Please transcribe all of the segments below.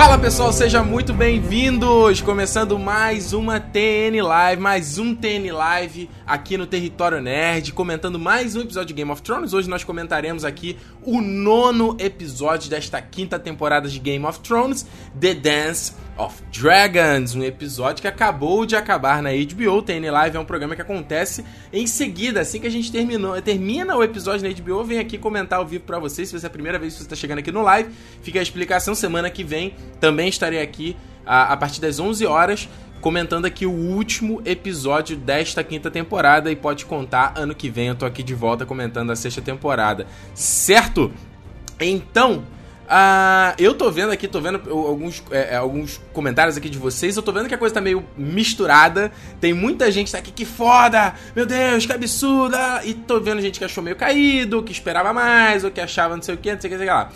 Fala! Pessoal, sejam muito bem-vindos! Começando mais uma TN Live, mais um TN Live aqui no Território Nerd, comentando mais um episódio de Game of Thrones. Hoje nós comentaremos aqui o nono episódio desta quinta temporada de Game of Thrones, The Dance of Dragons, um episódio que acabou de acabar na HBO. O TN Live é um programa que acontece em seguida, assim que a gente terminou, termina o episódio na HBO, vem aqui comentar ao vivo para vocês. Se você é a primeira vez que você está chegando aqui no live, fica a explicação. Semana que vem também estarei aqui a, a partir das 11 horas comentando aqui o último episódio desta quinta temporada e pode contar ano que vem eu tô aqui de volta comentando a sexta temporada, certo? Então, Uh, eu tô vendo aqui, tô vendo alguns, é, é, alguns comentários aqui de vocês. Eu tô vendo que a coisa tá meio misturada. Tem muita gente tá aqui, que foda! Meu Deus, que absurda! E tô vendo gente que achou meio caído, que esperava mais, ou que achava não sei o que, não sei o que, sei lá.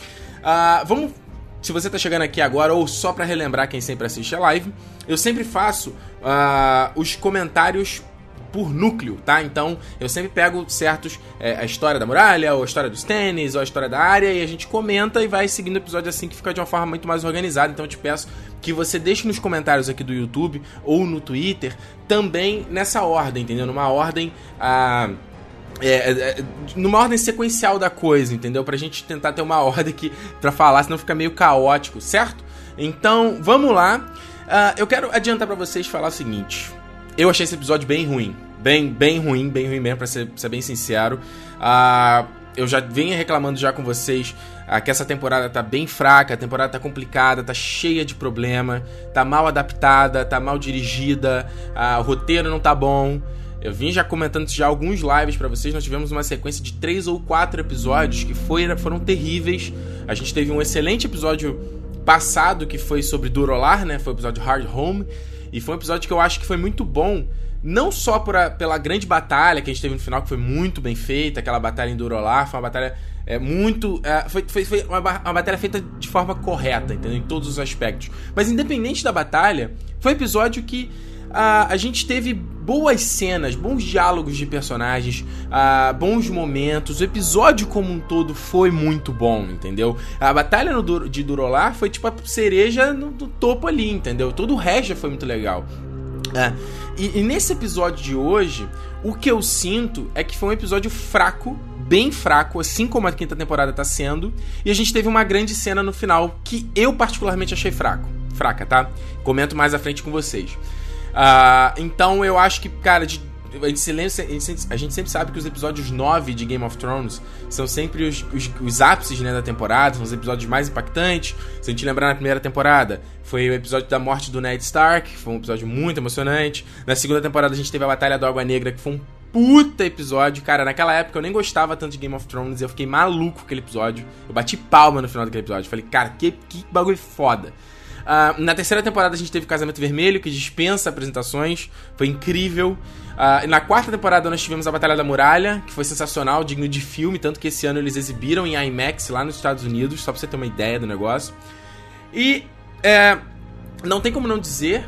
Uh, vamos. Se você tá chegando aqui agora, ou só para relembrar quem sempre assiste a live, eu sempre faço uh, os comentários por núcleo, tá? Então eu sempre pego certos. É, a história da muralha, ou a história dos tênis, ou a história da área, e a gente comenta e vai seguindo o episódio assim que fica de uma forma muito mais organizada. Então eu te peço que você deixe nos comentários aqui do YouTube ou no Twitter também nessa ordem, entendeu? Numa ordem. Ah, é, é, é, numa ordem sequencial da coisa, entendeu? Pra gente tentar ter uma ordem aqui pra falar, senão fica meio caótico, certo? Então, vamos lá. Uh, eu quero adiantar para vocês falar o seguinte. Eu achei esse episódio bem ruim. Bem, bem ruim, bem ruim mesmo, pra ser, ser bem sincero. Uh, eu já venho reclamando já com vocês uh, que essa temporada tá bem fraca, a temporada tá complicada, tá cheia de problema, tá mal adaptada, tá mal dirigida, o roteiro não tá bom. Eu vim já comentando já alguns lives para vocês. Nós tivemos uma sequência de três ou quatro episódios que foi, foram terríveis. A gente teve um excelente episódio passado que foi sobre Durolar, né? Foi o episódio Hard Home. E foi um episódio que eu acho que foi muito bom, não só a, pela grande batalha que a gente teve no final, que foi muito bem feita, aquela batalha em Durolar, foi uma batalha é, muito. É, foi foi, foi uma, uma, batalha feita de forma correta, entendeu? Em todos os aspectos. Mas independente da batalha, foi um episódio que a, a gente teve boas cenas, bons diálogos de personagens, bons momentos. O episódio como um todo foi muito bom, entendeu? A batalha no, de Durolar foi tipo a cereja no, no topo ali, entendeu? Todo o resto foi muito legal. É. E, e, nesse episódio de hoje, o que eu sinto é que foi um episódio fraco, bem fraco, assim como a quinta temporada tá sendo. E a gente teve uma grande cena no final que eu particularmente achei fraco. Fraca, tá? Comento mais à frente com vocês. Uh, então eu acho que, cara, de, a, gente lembra, a, gente sempre sabe que os episódios 9 de Game of Thrones são sempre os, os, os ápices né, da temporada, são os episódios mais impactantes. Se a gente lembrar na primeira temporada, foi o episódio da morte do Ned Stark, foi um episódio muito emocionante. Na segunda temporada a gente teve a Batalha da Água Negra, que foi um puta episódio. Cara, naquela época eu nem gostava tanto de Game of Thrones, eu fiquei maluco com aquele episódio. Eu bati palma no final daquele episódio. Falei, cara, que, que bagulho foda. Uh, na terceira temporada a gente teve Casamento Vermelho, que dispensa apresentações, foi incrível. Uh, na quarta temporada nós tivemos a Batalha da Muralha, que foi sensacional, digno de filme, tanto que esse ano eles exibiram em IMAX lá nos Estados Unidos, só pra você ter uma ideia do negócio. E é, não tem como não dizer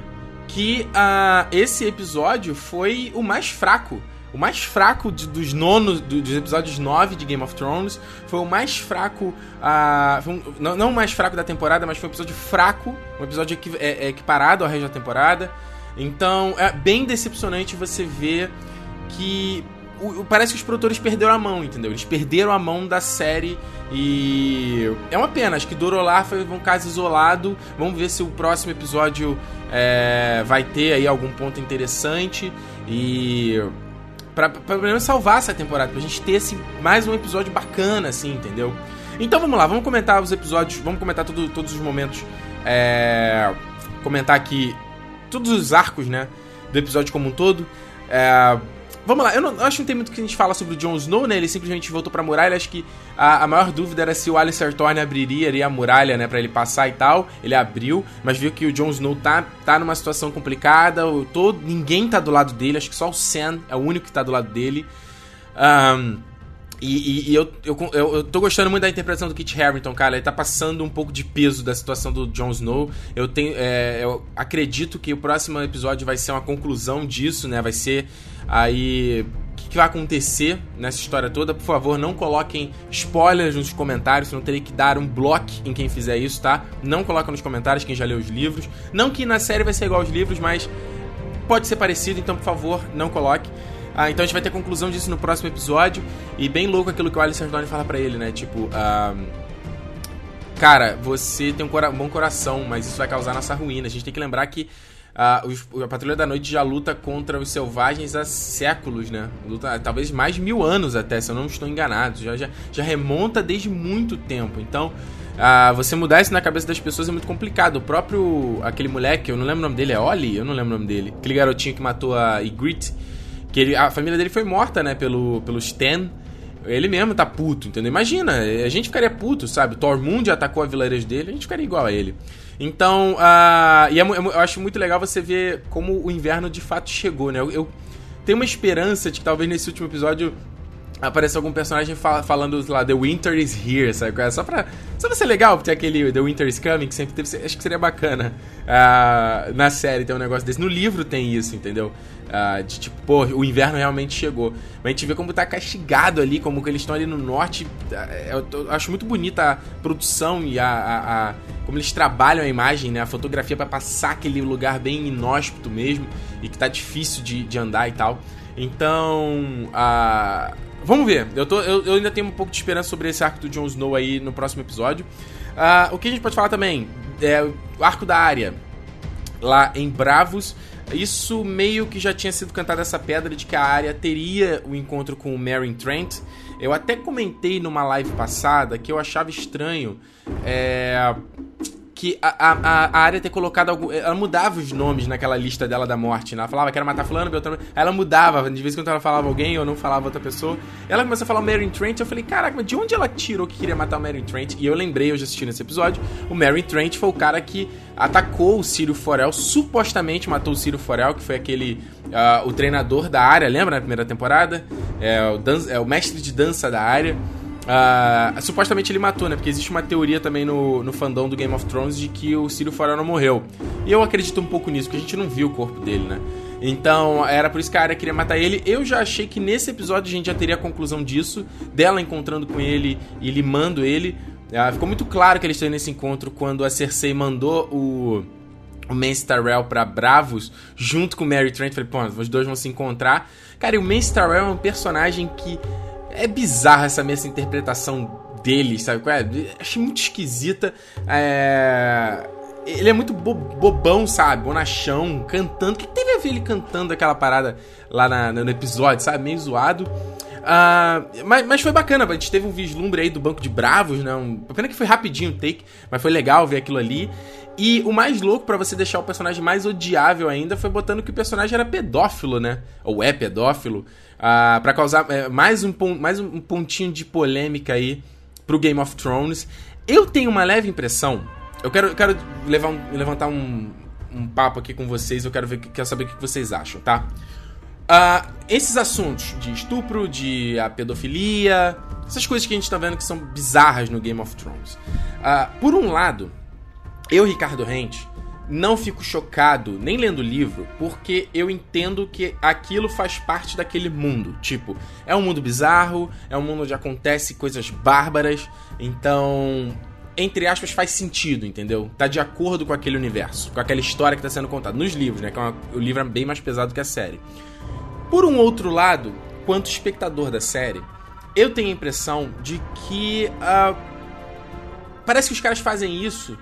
que uh, esse episódio foi o mais fraco o mais fraco de, dos nonos, do, dos episódios 9 de Game of Thrones. Foi o mais fraco. Uh, um, não, não o mais fraco da temporada, mas foi um episódio fraco. Um episódio equi, é, é equiparado ao resto da temporada. Então é bem decepcionante você ver que. O, parece que os produtores perderam a mão, entendeu? Eles perderam a mão da série e. É uma pena, acho que Dorolar foi um caso isolado. Vamos ver se o próximo episódio é, vai ter aí algum ponto interessante. E Pra, pra salvar essa temporada, pra gente ter esse, mais um episódio bacana, assim, entendeu? Então vamos lá, vamos comentar os episódios, vamos comentar tudo, todos os momentos. É, comentar aqui todos os arcos, né? Do episódio como um todo. É, Vamos lá, eu, não, acho que não tem muito que a gente fala sobre o Jon Snow, né? Ele simplesmente voltou pra muralha. Acho que a, a maior dúvida era se o Alistair Thorne abriria ali a muralha, né? Pra ele passar e tal. Ele abriu, mas viu que o Jon Snow tá, tá numa situação complicada. Todo, ninguém tá do lado dele. Acho que só o Sam é o único que tá do lado dele. Um, e, e, e eu, eu, eu, eu, tô gostando muito da interpretação do Kit Harington, cara. Ele tá passando um pouco de peso da situação do Jon Snow. Eu tenho. É, eu acredito que o próximo episódio vai ser uma conclusão disso, né? Vai ser aí. que vai acontecer nessa história toda. Por favor, não coloquem spoilers nos comentários, senão terei que dar um bloco em quem fizer isso, tá? Não coloca nos comentários quem já leu os livros. Não que na série vai ser igual aos livros, mas pode ser parecido, então por favor, não coloque. Ah, então a gente vai ter conclusão disso no próximo episódio. E bem louco aquilo que o Alice Stone fala para ele, né? Tipo, ah, cara, você tem um, cora bom coração, mas isso vai causar nossa ruína. A gente tem que lembrar que os, a Patrulha da Noite já luta contra os selvagens há séculos, né? Luta talvez mais de mil anos até, se eu não estou enganado. Já, já, já remonta desde muito tempo. Então, uh, você mudar isso na cabeça das pessoas é muito complicado. O próprio, aquele moleque, eu não lembro o nome dele, é Oli? Eu não lembro o nome dele. Aquele garotinho que matou a Ygritte, que ele, a família dele foi morta, né, pelo, pelo Stan. Ele mesmo tá puto, entendeu? Imagina, a gente ficaria puto, sabe? Tormund atacou a vilarejo dele, a gente ficaria igual a ele. Então, uh, e é, é eu acho muito legal você ver como o inverno de fato chegou, né? Eu, eu tenho uma esperança de que talvez nesse último episódio apareça algum personagem fal falando lá The Winter is here, sabe? É só pra, só pra ser legal ter aquele The Winter is coming, que sempre teve. Acho que seria bacana uh, na série ter um negócio desse. No livro tem isso, entendeu? Uh, de tipo, pô, o inverno realmente chegou. Mas a gente vê como tá castigado ali, como que eles estão ali no norte. É, eu, eu, acho muito bonita a produção e a, a, a, como eles trabalham a imagem, né? A fotografia para passar aquele lugar bem inóspito mesmo e que tá difícil de, de andar e tal. Então, uh, vamos ver. Eu, tô, eu, eu, ainda tenho um pouco de esperança sobre esse arco do Jon Snow aí no próximo episódio. Uh, o que a gente pode falar também é o arco da área lá em Bravos. Isso meio que já tinha sido cantado essa pedra de que a área teria o um encontro com o Meryn Trent. Eu até comentei numa live passada que eu achava estranho é, que a, a, a área ter colocado algum. Ela mudava os nomes naquela lista dela da morte, né? Ela falava que era matar fulano, Beltrano. Ela mudava, de vez em quando ela falava alguém ou não falava outra pessoa. Ela começou a falar Mary Trent, eu falei, caraca, mas de onde ela tirou que queria matar o Mary Trent? E eu lembrei, eu já assisti nesse episódio, o Mary Trent foi o cara que atacou o Círio Forel, supostamente matou o Círio Forel, que foi aquele. Uh, o treinador da área, lembra na primeira temporada? É o, é o mestre de dança da área. Uh, supostamente ele matou, né? Porque existe uma teoria também no, no fandom do Game of Thrones de que o Círio Forel não morreu. E eu acredito um pouco nisso, porque a gente não viu o corpo dele, né? Então, era por isso que a área queria matar ele. Eu já achei que nesse episódio a gente já teria a conclusão disso, dela encontrando com ele e limando ele. Uh, ficou muito claro que eles estão nesse encontro quando a Cersei mandou o o Mance Tyrell pra Bravos, junto com o Mary Trent. Falei, pô, os dois vão se encontrar. Cara, e o Mance Tyrell é um personagem que é bizarra essa mesma interpretação dele, sabe? É? Achei muito esquisita. É... Ele é muito bo bobão, sabe? Bonachão, cantando. O que teve a ver ele cantando aquela parada lá na, no episódio, sabe? Meio zoado. Uh, mas, mas foi bacana, a gente teve um vislumbre aí do Banco de Bravos, né? Um, pena que foi rapidinho o take, mas foi legal ver aquilo ali. E o mais louco para você deixar o personagem mais odiável ainda foi botando que o personagem era pedófilo, né? Ou é pedófilo. Ah, para causar é, mais, um, mais um pontinho de polêmica aí pro Game of Thrones. Eu tenho uma leve impressão. Eu quero, eu quero levar um, levantar um, um papo aqui com vocês. Eu quero, ver, quero saber o que vocês acham, tá? Uh, esses assuntos de estupro, de a pedofilia, essas coisas que a gente tá vendo que são bizarras no Game of Thrones. Uh, por um lado, eu, Ricardo Rente, não fico chocado nem lendo o livro, porque eu entendo que aquilo faz parte daquele mundo. Tipo, é um mundo bizarro, é um mundo onde acontece coisas bárbaras, então, entre aspas, faz sentido, entendeu? Tá de acordo com aquele universo, com aquela história que tá sendo contada. Nos livros, né? Que é uma, o livro é bem mais pesado que a série. Por um outro lado, quanto espectador da série, eu tenho a impressão de que. Uh, parece que os caras fazem isso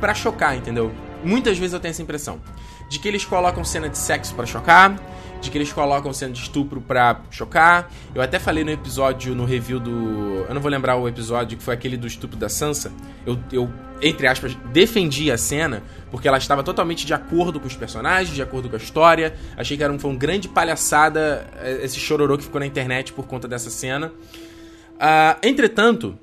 para chocar, entendeu? Muitas vezes eu tenho essa impressão. De que eles colocam cena de sexo para chocar, de que eles colocam cena de estupro pra chocar. Eu até falei no episódio, no review do. Eu não vou lembrar o episódio que foi aquele do estupro da Sansa. Eu, eu entre aspas, defendi a cena porque ela estava totalmente de acordo com os personagens, de acordo com a história. Achei que era um, foi uma grande palhaçada eh, esse chororô que ficou na internet por conta dessa cena. Uh, entretanto,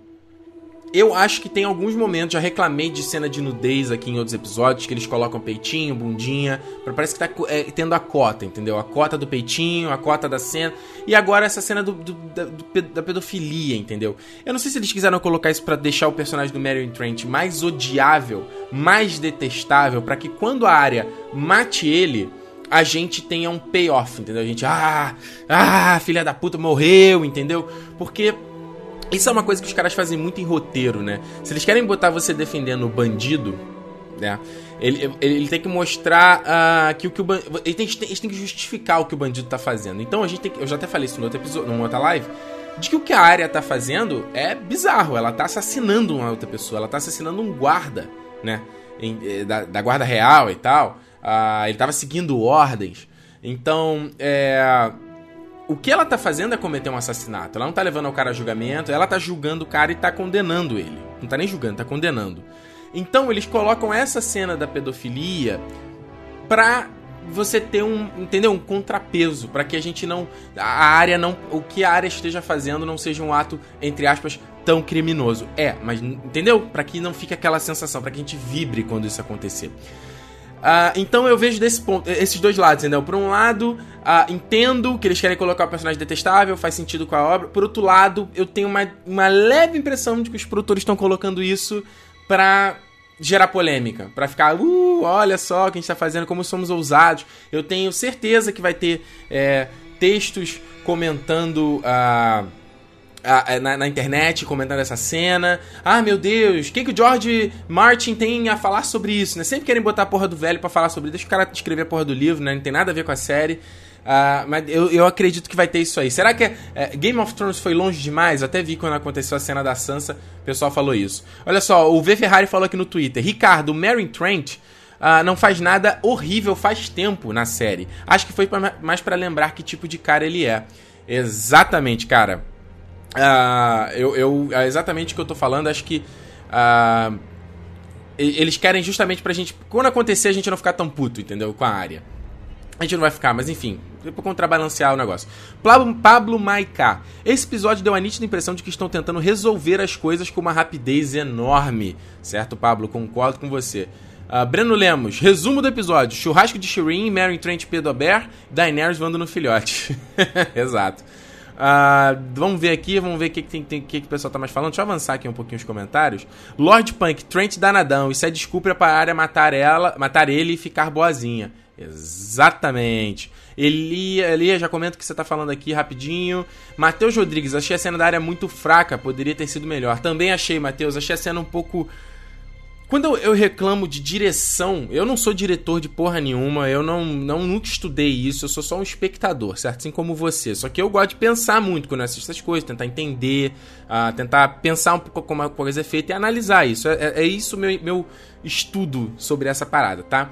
eu acho que tem alguns momentos, já reclamei de cena de nudez aqui em outros episódios, que eles colocam peitinho, bundinha, parece que tá é, tendo a cota, entendeu? A cota do peitinho, a cota da cena, e agora essa cena do, do, da, do, da, pedofilia, entendeu? Eu não sei se eles quiseram colocar isso para deixar o personagem do Marion Trent mais odiável, mais detestável, para que quando a área mate ele, a gente tenha um payoff, entendeu? A gente, ah, ah, filha da puta morreu, entendeu? Porque isso é uma coisa que os caras fazem muito em roteiro, né? Se eles querem botar você defendendo o bandido, né? Ele, ele, ele tem que mostrar uh, que o que o bandido. Ele tem, eles têm que justificar o que o bandido tá fazendo. Então a gente tem que. Eu já até falei isso no outro episódio, numa outra live. De que o que a área tá fazendo é bizarro. Ela tá assassinando uma outra pessoa. Ela tá assassinando um guarda, né? Em, eh, da, da, guarda real e tal. Uh, ele tava seguindo ordens. Então, é o que ela tá fazendo é cometer um assassinato. Ela não tá levando o cara a julgamento, ela tá julgando o cara e tá condenando ele. Não tá nem julgando, tá condenando. Então eles colocam essa cena da pedofilia pra você ter um, entendeu? Um contrapeso, para que a gente não a área não o que a área esteja fazendo não seja um ato entre aspas tão criminoso. É, mas entendeu? Para que não fique aquela sensação, para que a gente vibre quando isso acontecer. Uh, então eu vejo desse ponto, esses dois lados, entendeu? Por um lado, uh, entendo que eles querem colocar o personagem detestável, faz sentido com a obra. Por outro lado, eu tenho uma, uma leve impressão de que os produtores estão colocando isso pra gerar polêmica, para ficar, uh, olha só o que a gente tá fazendo, como somos ousados. Eu tenho certeza que vai ter é, textos comentando a. Uh, na, na, internet comentando essa cena. Ah, meu Deus, o que, que o George Martin tem a falar sobre isso, né? Sempre querem botar a porra do velho para falar sobre isso. Deixa o cara escrever a porra do livro, né? Não tem nada a ver com a série. Uh, mas eu, eu acredito que vai ter isso aí. Será que é, Game of Thrones foi longe demais? Eu até vi quando aconteceu a cena da Sansa, o pessoal falou isso. Olha só, o V Ferrari falou aqui no Twitter: Ricardo, Mary Trent uh, não faz nada horrível faz tempo na série. Acho que foi pra, mais para lembrar que tipo de cara ele é. Exatamente, cara. Uh, eu, eu, é exatamente o que eu tô falando, acho que. Uh, eles querem justamente pra gente. Quando acontecer, a gente não ficar tão puto, entendeu? Com a área. A gente não vai ficar, mas enfim, pra contrabalancear o negócio. Pablo, Pablo Maiká. Esse episódio deu a nítida impressão de que estão tentando resolver as coisas com uma rapidez enorme. Certo, Pablo? Concordo com você. Uh, Breno Lemos, resumo do episódio: churrasco de Shireen, Mary Trent Pedro Bear, Daenerys voando no filhote. Exato. Uh, vamos ver aqui, vamos ver o que, que, tem, tem, que, que o pessoal tá mais falando. Deixa eu avançar aqui um pouquinho os comentários. Lord Punk, Trent danadão. Isso é desculpa pra área matar ela, matar ele e ficar boazinha. Exatamente. Elia, Elia, já comenta o que você tá falando aqui rapidinho. Matheus Rodrigues, achei a cena da área muito fraca, poderia ter sido melhor. Também achei, Matheus, achei a cena um pouco quando eu reclamo de direção, eu não sou diretor de porra nenhuma, eu não, não nunca estudei isso, eu sou só um espectador, certo? Assim como você. Só que eu gosto de pensar muito quando eu assisto essas coisas, tentar entender, uh, tentar pensar um pouco como a coisa é feita e analisar isso. É, é, é isso meu, meu estudo sobre essa parada, tá?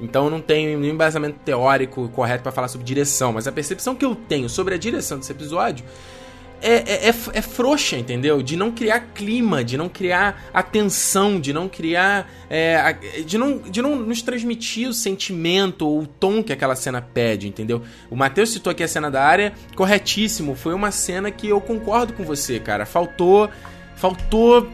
Então eu não tenho nenhum embasamento teórico correto para falar sobre direção, mas a percepção que eu tenho sobre a direção desse episódio é, é, é, é, frouxa, entendeu? De não criar clima, de não criar atenção, de não criar. É, de, não, de não nos transmitir o sentimento ou o tom que aquela cena pede, entendeu? O Matheus citou aqui a cena da área, corretíssimo. Foi uma cena que eu concordo com você, cara. Faltou. Faltou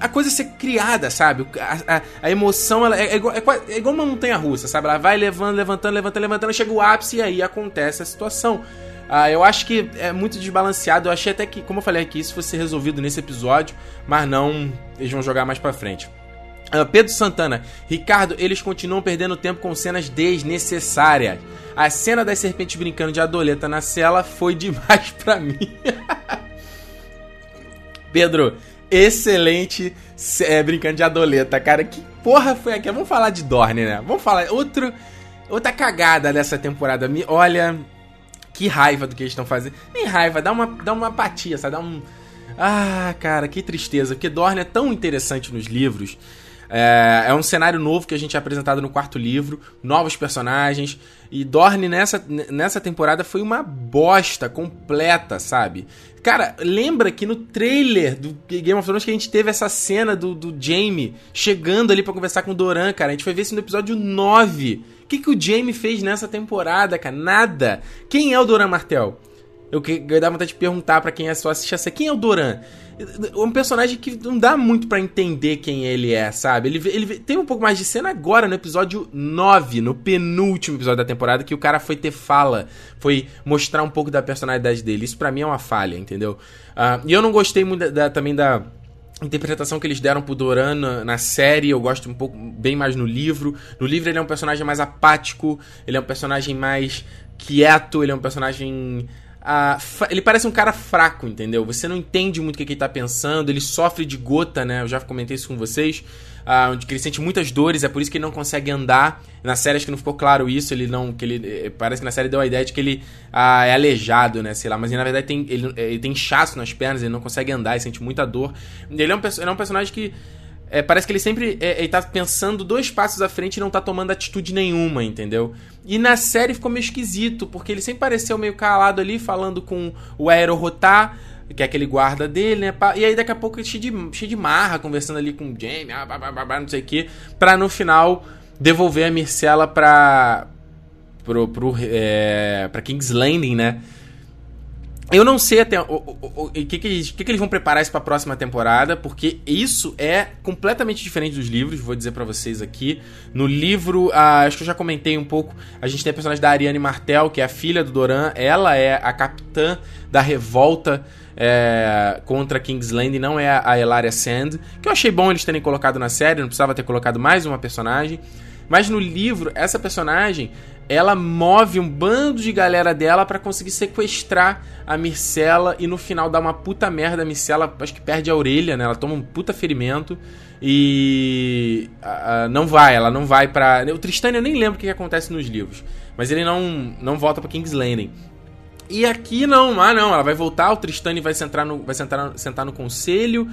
a coisa ser criada, sabe? A, a, a emoção ela é, é, é, é, igual uma montanha russa, sabe? Ela vai levando, levantando, levantando, levantando, chega o ápice e aí acontece a situação. Ah, eu acho que é muito desbalanceado. Eu achei até que, como eu falei aqui, isso fosse resolvido nesse episódio, mas não, eles vão jogar mais pra frente. Uh, Pedro Santana, Ricardo, eles continuam perdendo tempo com cenas desnecessárias. A cena das serpentes brincando de adoleta na cela foi demais pra mim. Pedro, excelente é, brincando de adoleta, cara. Que porra foi aqui? Vamos falar de Dorne, né? Vamos falar. Outro, outra cagada dessa temporada. Olha, que raiva do que eles estão fazendo. Nem raiva, dá uma, dá uma apatia, sabe? Dá um. Ah, cara, que tristeza. Porque Dorne é tão interessante nos livros. É, é, um cenário novo que a gente é apresentado no quarto livro, novos personagens. E Dorne nessa, nessa temporada foi uma bosta completa, sabe? Cara, lembra que no trailer do Game of Thrones que a gente teve essa cena do, do Jaime chegando ali para conversar com o Doran, cara? A gente foi ver isso no episódio 9 que, que o Jamie fez nessa temporada, cara? Nada. Quem é o Doran Martel? Eu, eu dava vontade de perguntar para quem é só assistir essa. Quem é o Doran? Um personagem que não dá muito para entender quem ele é, sabe? Ele, ele tem um pouco mais de cena agora no episódio 9, no penúltimo episódio da temporada, que o cara foi ter fala, foi mostrar um pouco da personalidade dele. Isso para mim é uma falha, entendeu? Uh, e eu não gostei muito da, da, também da interpretação que eles deram pro Doran na, na, série, eu gosto um pouco bem mais no livro. No livro ele é um personagem mais apático, ele é um personagem mais quieto, ele é um personagem Uh, ele parece um cara fraco, entendeu? Você não entende muito o que, que ele tá pensando, ele sofre de gota, né? Eu já comentei isso com vocês. Uh, onde ele sente muitas dores, é por isso que ele não consegue andar. Na série acho que não ficou claro isso, ele não. que ele eh, Parece que na série deu a ideia de que ele uh, é aleijado, né? Sei lá, mas ele, na verdade tem, ele, ele tem inchaço nas pernas, ele não consegue andar, ele sente muita dor. Ele é um, ele é um personagem que é, parece que ele sempre é, ele tá pensando dois passos à frente e não tá tomando atitude nenhuma, entendeu? E na série ficou meio esquisito, porque ele sempre pareceu meio calado ali, falando com o Aerorotá, que é aquele guarda dele, né? E aí daqui a pouco cheio de, cheio de marra, conversando ali com o Jamie, ah, blá, blá, blá, não sei o que, pra no final devolver a Mircela pra. pro. pro é, pra King's Landing, né? Eu não sei até o, que, que, eles, que, que eles vão preparar isso pra próxima temporada, porque isso é completamente diferente dos livros, vou dizer para vocês aqui. No livro, ah, acho que eu já comentei um pouco, a gente tem a personagem da Ariane Martel, que é a filha do Doran, ela é a capitã da revolta é, contra Kingsland e não é a Elaria Sand, que eu achei bom eles terem colocado na série, não precisava ter colocado mais uma personagem. Mas no livro, essa personagem, ela move um bando de galera dela para conseguir sequestrar a Mircela e no final dá uma puta merda. A Mircela acho que perde a orelha, né? Ela toma um puta ferimento e não vai, ela não vai para O Tristan eu nem lembro o que, acontece nos livros, mas ele não, não volta para King's Landing. E aqui não, ah não, ela vai voltar, o Tristan vai sentar no, vai sentar, sentar no conselho.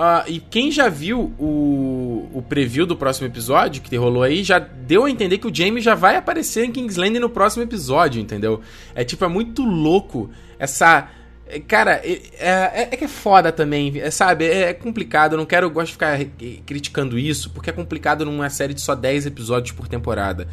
Uh, e quem já viu o, o preview do próximo episódio que rolou aí, já deu a entender que o Jamie já vai aparecer em Kingsland no próximo episódio, entendeu? É tipo, é muito louco essa. Cara, é, é, é que é foda também, é, sabe? É, é, complicado, eu não quero, eu gosto de ficar criticando isso, porque é complicado numa série de só 10 episódios por temporada.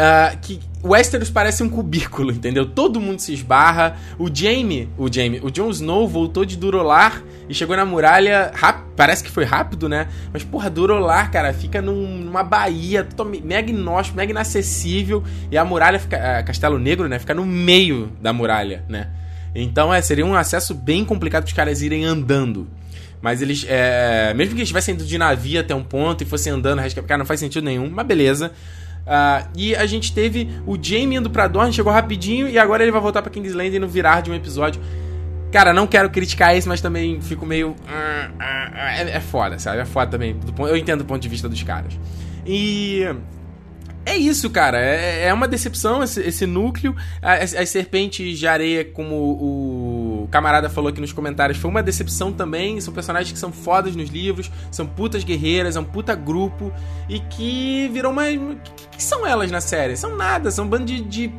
Uh, que Westeros parece um cubículo, entendeu? Todo mundo se esbarra. O Jaime, o Jaime, o Jon Snow voltou de Durolar e chegou na muralha. Parece que foi rápido, né? Mas, porra, Durolar, cara, fica num, numa baía mega inóspito, mega inacessível. E a muralha fica. Uh, Castelo Negro, né? Fica no meio da muralha, né? Então, é, seria um acesso bem complicado para os caras irem andando. Mas eles. É, mesmo que eles estivessem indo de navio até um ponto e fossem andando, cara, não faz sentido nenhum, mas beleza. Uh, e a gente teve o Jamie indo pra Dorne, chegou rapidinho, e agora ele vai voltar pra King's Landing no virar de um episódio. Cara, não quero criticar isso, mas também fico meio. É, é foda, sabe? É foda também. Eu entendo do ponto de vista dos caras. E é isso, cara. É, é uma decepção esse, esse núcleo. As, as, serpentes de areia, como o camarada falou aqui nos comentários, foi uma decepção também. São personagens que são fodas nos livros, são putas guerreiras, é um puta grupo. E que virou uma. O que, que, são elas na série? São nada, são um bando de, de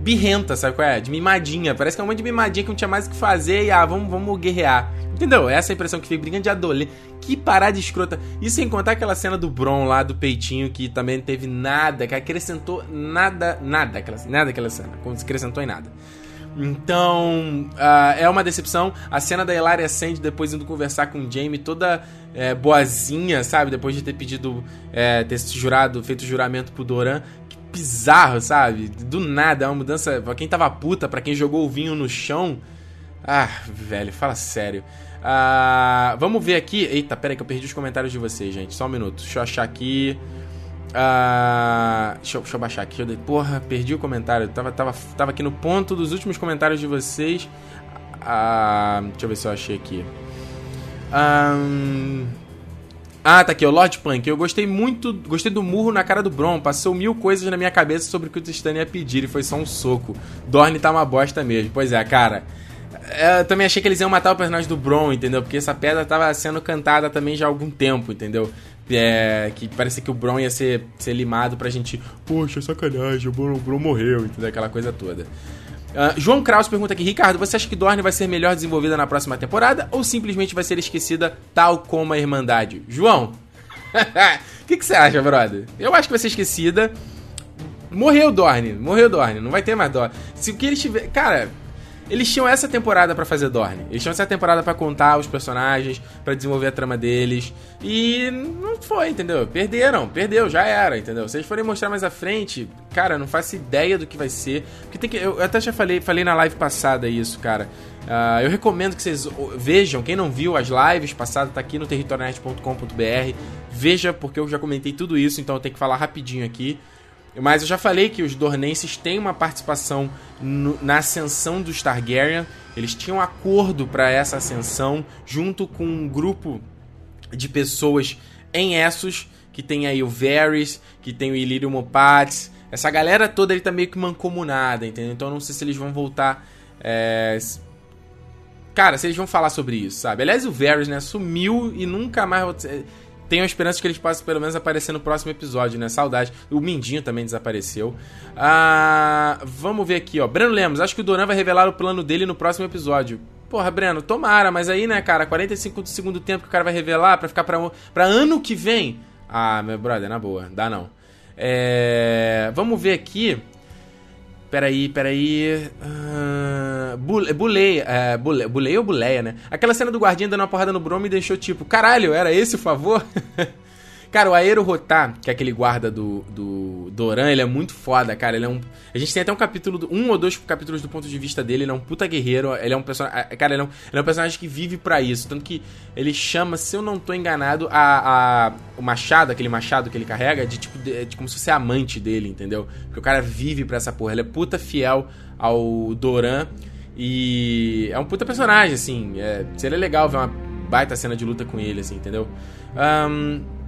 birrenta, sabe qual é? De mimadinha. Parece que é uma de mimadinha que não tinha mais o que fazer e ah, vamos, vamos guerrear. Entendeu? Essa é a impressão que fica. Brigando de adolescente. Que parada escrota. E sem contar aquela cena do Bron lá, do peitinho, que também não teve nada, que acrescentou nada, nada, aquela, nada aquela cena. Se acrescentou em nada. Então, uh, é uma decepção. A cena da Elaria Sand depois indo conversar com o Jamie, toda é, boazinha, sabe? Depois de ter pedido, é, ter jurado, feito juramento pro Doran. Bizarro, sabe? Do nada, é uma mudança. Pra quem tava puta, pra quem jogou o vinho no chão. Ah, velho, fala sério. Uh, vamos ver aqui. Eita, pera aí que eu perdi os comentários de vocês, gente. Só um minuto. Deixa eu achar aqui. Uh, deixa, eu, deixa, eu, baixar aqui. Eu, porra, perdi o comentário. Tava, tava, tava aqui no ponto dos últimos comentários de vocês. Uh, deixa eu ver se eu achei aqui. Um, ah, tá aqui, o Lord Punk. Eu gostei muito, gostei do murro na cara do Bron. Passou mil coisas na minha cabeça sobre o que o Tristan ia pedir e foi só um soco. Dorne tá uma bosta mesmo. Pois é, cara. É, eu também achei que eles iam matar o personagem do Bron, entendeu? Porque essa pedra tava sendo cantada também já há algum tempo, entendeu? É, que parecia que o Bron ia ser, ser limado pra gente. Poxa, sacanagem, o Bron, o Bron morreu, entendeu? Aquela coisa toda. Uh, João Kraus pergunta aqui: Ricardo, você acha que Dorne vai ser melhor desenvolvida na próxima temporada ou simplesmente vai ser esquecida tal como a Irmandade? João, o que, que você acha, brother? Eu acho que vai ser esquecida. Morreu Dorne, morreu Dorne, não vai ter mais Dorne. Se o que eles tiver. Cara, eles tinham essa temporada para fazer Dorne. Eles tinham essa temporada para contar os personagens, para desenvolver a trama deles. E não foi, entendeu? Perderam, perdeu, já era, entendeu? Se eles forem mostrar mais à frente, cara, não faço ideia do que vai ser. Porque tem que. Eu até já falei, falei na live passada isso, cara. Uh, eu recomendo que vocês vejam, quem não viu as lives passadas, tá aqui no territorionerd.com.br. Veja, porque eu já comentei tudo isso, então eu tenho que falar rapidinho aqui. Mas eu já falei que os Dornenses têm uma participação no, na ascensão dos Targaryen. Eles tinham acordo para essa ascensão, junto com um grupo de pessoas em Essos, que tem aí o Varys, que tem o Illyrio Mopatis. Essa galera toda ele tá meio que mancomunada, entendeu? Então eu não sei se eles vão voltar. É... Cara, se eles vão falar sobre isso, sabe? Aliás, o Varys, né, sumiu e nunca mais tenho a esperança que eles possam pelo menos aparecer no próximo episódio, né? Saudade. O Mindinho também desapareceu. Ah, vamos ver aqui, ó. Breno Lemos, acho que o Doran vai revelar o plano dele no próximo episódio. Porra, Breno, tomara, mas aí, né, cara, 45 do segundo tempo que o cara vai revelar pra ficar pra, pra ano que vem. Ah, meu brother, na boa, dá não. É, vamos ver aqui. Peraí, peraí. Uh, bulei, uh, bule, bulei ou buleia, né? Aquela cena do guardinha dando uma porrada no Brom me deixou tipo, caralho, era esse o favor? Cara, o Aero Rotar, que é aquele guarda do, do Doran, ele é muito foda, cara. Ele é um. A gente tem até um capítulo, um ou dois capítulos do ponto de vista dele. Ele é um puta guerreiro. Ele é um personagem. Cara, ele é um, ele é um personagem que vive para isso. Tanto que ele chama, se eu não tô enganado, a, a, o machado, aquele machado que ele carrega, de tipo. De, de como se fosse amante dele, entendeu? Porque o cara vive pra essa porra. Ele é puta fiel ao Doran. E é um puta personagem, assim. É, seria legal ver uma baita cena de luta com ele, assim, entendeu? Um,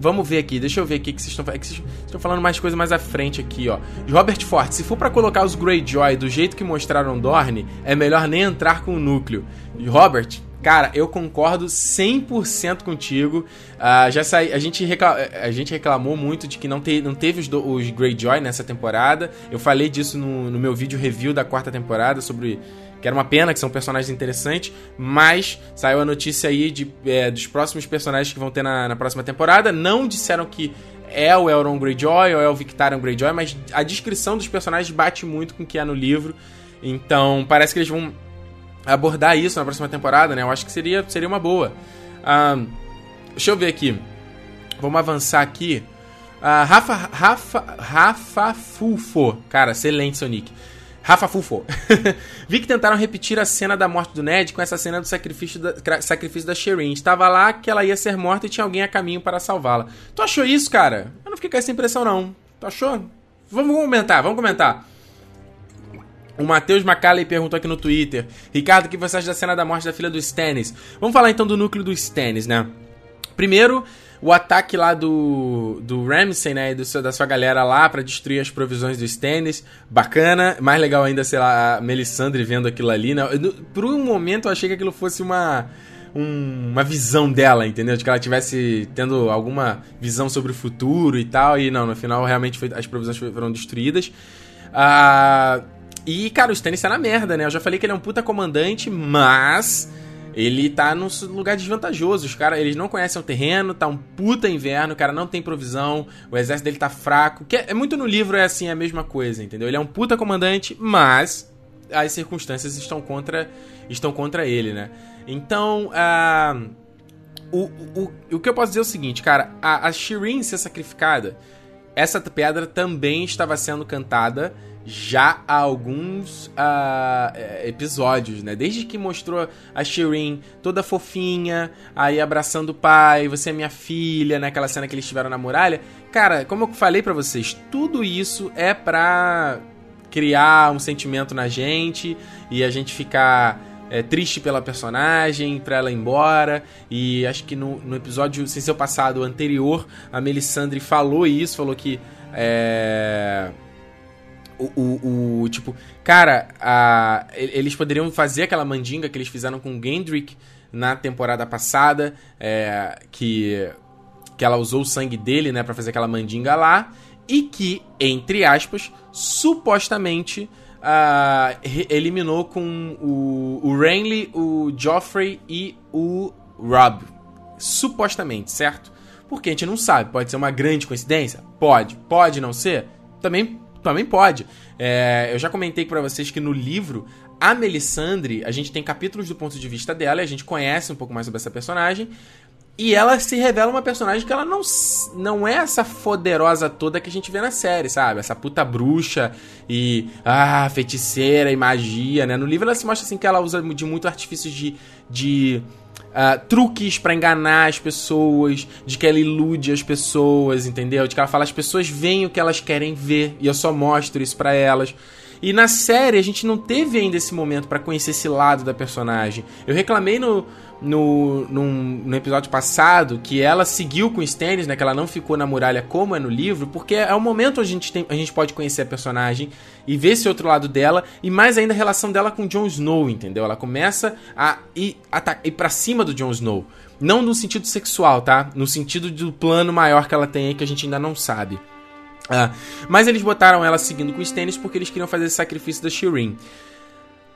Vamos ver aqui, deixa eu ver aqui que vocês estão falando. Vocês estão falando mais coisa mais à frente aqui, ó. Robert Forte, se for para colocar os Greyjoy do jeito que mostraram Dorne, é melhor nem entrar com o núcleo. Robert, Cara, eu concordo 100% contigo. Uh, já saí, a, gente a gente reclamou muito de que não, te, não teve os, do, os Greyjoy nessa temporada. Eu falei disso no, no meu vídeo review da quarta temporada sobre que era uma pena, que são personagens interessantes, mas saiu a notícia aí de, é, dos próximos personagens que vão ter na, na, próxima temporada. Não disseram que é o Elron Greyjoy ou é o Victarion Greyjoy, mas a descrição dos personagens bate muito com o que é no livro. Então parece que eles vão abordar isso na próxima temporada, né? Eu acho que seria, seria uma boa. Uh, deixa eu ver aqui. Vamos avançar aqui. Uh, Rafa, Rafa, Rafa Fulfo. Cara, excelente, Sonic. Rafa Fulfo. Vi que tentaram repetir a cena da morte do Ned com essa cena do sacrifício da, sacrifício da Shireen. Estava lá que ela ia ser morta e tinha alguém a caminho para salvá-la. Tu achou isso, cara? Eu não fiquei com essa impressão, não. Tu achou? Vamos comentar, vamos comentar. O Matheus Macalay perguntou aqui no Twitter. Ricardo, o que você acha da cena da morte da filha do Stannis? Vamos falar então do núcleo do Stannis, né? Primeiro, o ataque lá do, do Ramsay, né, e do, da sua galera lá para destruir as provisões do Stannis, bacana. Mais legal ainda, sei lá, a Melisandre vendo aquilo ali, né? Por um momento eu achei que aquilo fosse uma, um, uma visão dela, entendeu? De que ela tivesse tendo alguma visão sobre o futuro e tal, e não, no final realmente foi, as provisões foram destruídas. Ah... E, cara, o Stannis tá na merda, né? Eu já falei que ele é um puta comandante, mas ele tá num lugar desvantajoso. Os caras, eles não conhecem o terreno, tá um puta inverno, o cara não tem provisão, o exército dele tá fraco. Que é, é muito no livro é assim a mesma coisa, entendeu? Ele é um puta comandante, mas as circunstâncias estão contra estão contra ele, né? Então, uh, o, o, o que eu posso dizer é o seguinte, cara, a, a Shireen ser sacrificada, essa pedra também estava sendo cantada já há alguns uh, episódios, né? Desde que mostrou a Shireen toda fofinha, aí abraçando o pai, você é minha filha, naquela né? cena que eles estiveram na muralha. Cara, como eu falei para vocês, tudo isso é pra criar um sentimento na gente e a gente ficar é, triste pela personagem, pra ela ir embora. E acho que no, no episódio, sem ser o passado anterior, a Melisandre falou isso, falou que. É o, o, tipo, cara, a, eles poderiam fazer aquela mandinga que eles fizeram com o Gendrick na temporada passada, é, que, que ela usou o sangue dele, né, para fazer aquela mandinga lá, e que, entre aspas, supostamente uh, eliminou com o, o Renly, o Joffrey e o Rob. Supostamente, certo? Porque a gente não sabe. Pode ser uma grande coincidência? Pode. Pode não ser? Também também pode. É, eu já comentei para vocês que no livro, a Melisandre, a gente tem capítulos do ponto de vista dela, a gente conhece um pouco mais sobre essa personagem. E ela se revela uma personagem que ela não, não é essa poderosa toda que a gente vê na série, sabe? Essa puta bruxa e. Ah, feiticeira e magia, né? No livro ela se mostra assim que ela usa de muito artifícios de. de uh, truques para enganar as pessoas, de que ela ilude as pessoas, entendeu? De que ela fala as pessoas veem o que elas querem ver e eu só mostro isso para elas. E na série a gente não teve ainda esse momento para conhecer esse lado da personagem. Eu reclamei no, no, num, no episódio passado que ela seguiu com o Stannis, né? Que ela não ficou na muralha como é no livro, porque é o momento onde a gente, tem, a gente pode conhecer a personagem e ver esse outro lado dela, e mais ainda a relação dela com Jon Snow, entendeu? Ela começa a ir, a, ir pra cima do Jon Snow. Não no sentido sexual, tá? No sentido do plano maior que ela tem aí que a gente ainda não sabe. Ah, mas eles botaram ela seguindo com os tênis porque eles queriam fazer esse sacrifício da Shireen.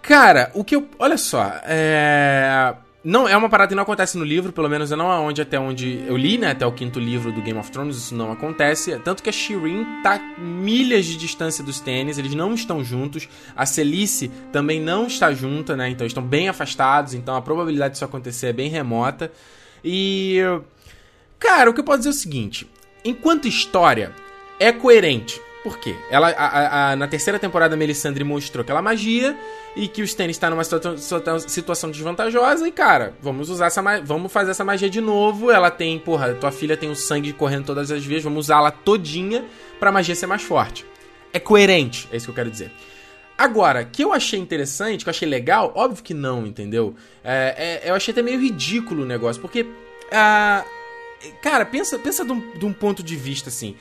Cara, o que eu. Olha só. É. Não, é uma parada que não acontece no livro, pelo menos não aonde até onde eu li, né? Até o quinto livro do Game of Thrones, isso não acontece. Tanto que a Shireen tá milhas de distância dos tênis, eles não estão juntos. A Celice também não está junta, né? Então estão bem afastados, então a probabilidade disso acontecer é bem remota. E. Cara, o que eu posso dizer é o seguinte: enquanto história, é coerente. Por quê? Ela, a, a, na terceira temporada, a Melisandre mostrou aquela magia e que o Stannis está numa situação, situação desvantajosa e, cara, vamos usar essa vamos fazer essa magia de novo. Ela tem, porra, tua filha tem o sangue correndo todas as vezes, vamos usá-la todinha pra magia ser mais forte. É coerente, é isso que eu quero dizer. Agora, que eu achei interessante, que eu achei legal, óbvio que não, entendeu? É, é, eu achei até meio ridículo o negócio, porque. Uh, cara, pensa, pensa de um, de um ponto de vista assim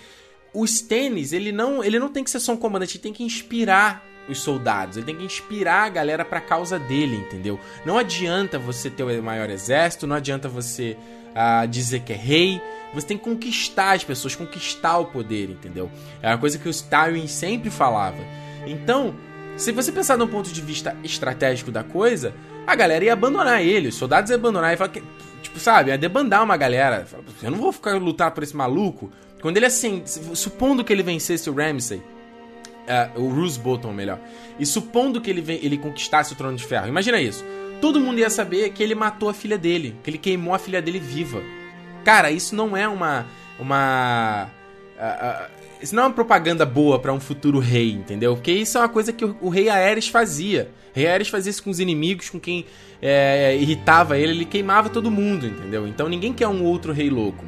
o Stannis, ele não, ele não tem que ser só um comandante, ele tem que inspirar os soldados, ele tem que inspirar a galera pra causa dele, entendeu? Não adianta você ter o maior exército, não adianta você uh, dizer que é rei, você tem que conquistar as pessoas, conquistar o poder, entendeu? É uma coisa que o Tywin sempre falava. Então, se você pensar de um ponto de vista estratégico da coisa, a galera ia abandonar ele, os soldados iam abandonar e falar que, tipo, sabe, ia debandar uma galera. Eu não vou ficar lutar por esse maluco. Quando ele assim, supondo que ele vencesse o Ramsay, uh, o Roose Bolton melhor, e supondo que ele, ele conquistasse o Trono de Ferro, imagina isso. Todo mundo ia saber que ele matou a filha dele, que ele queimou a filha dele viva. Cara, isso não é uma uma uh, uh, isso não é uma propaganda boa para um futuro rei, entendeu? Porque isso é uma coisa que o, o rei Aerys fazia. O rei Aerys fazia isso com os inimigos, com quem é, irritava ele, ele queimava todo mundo, entendeu? Então ninguém quer um outro rei louco.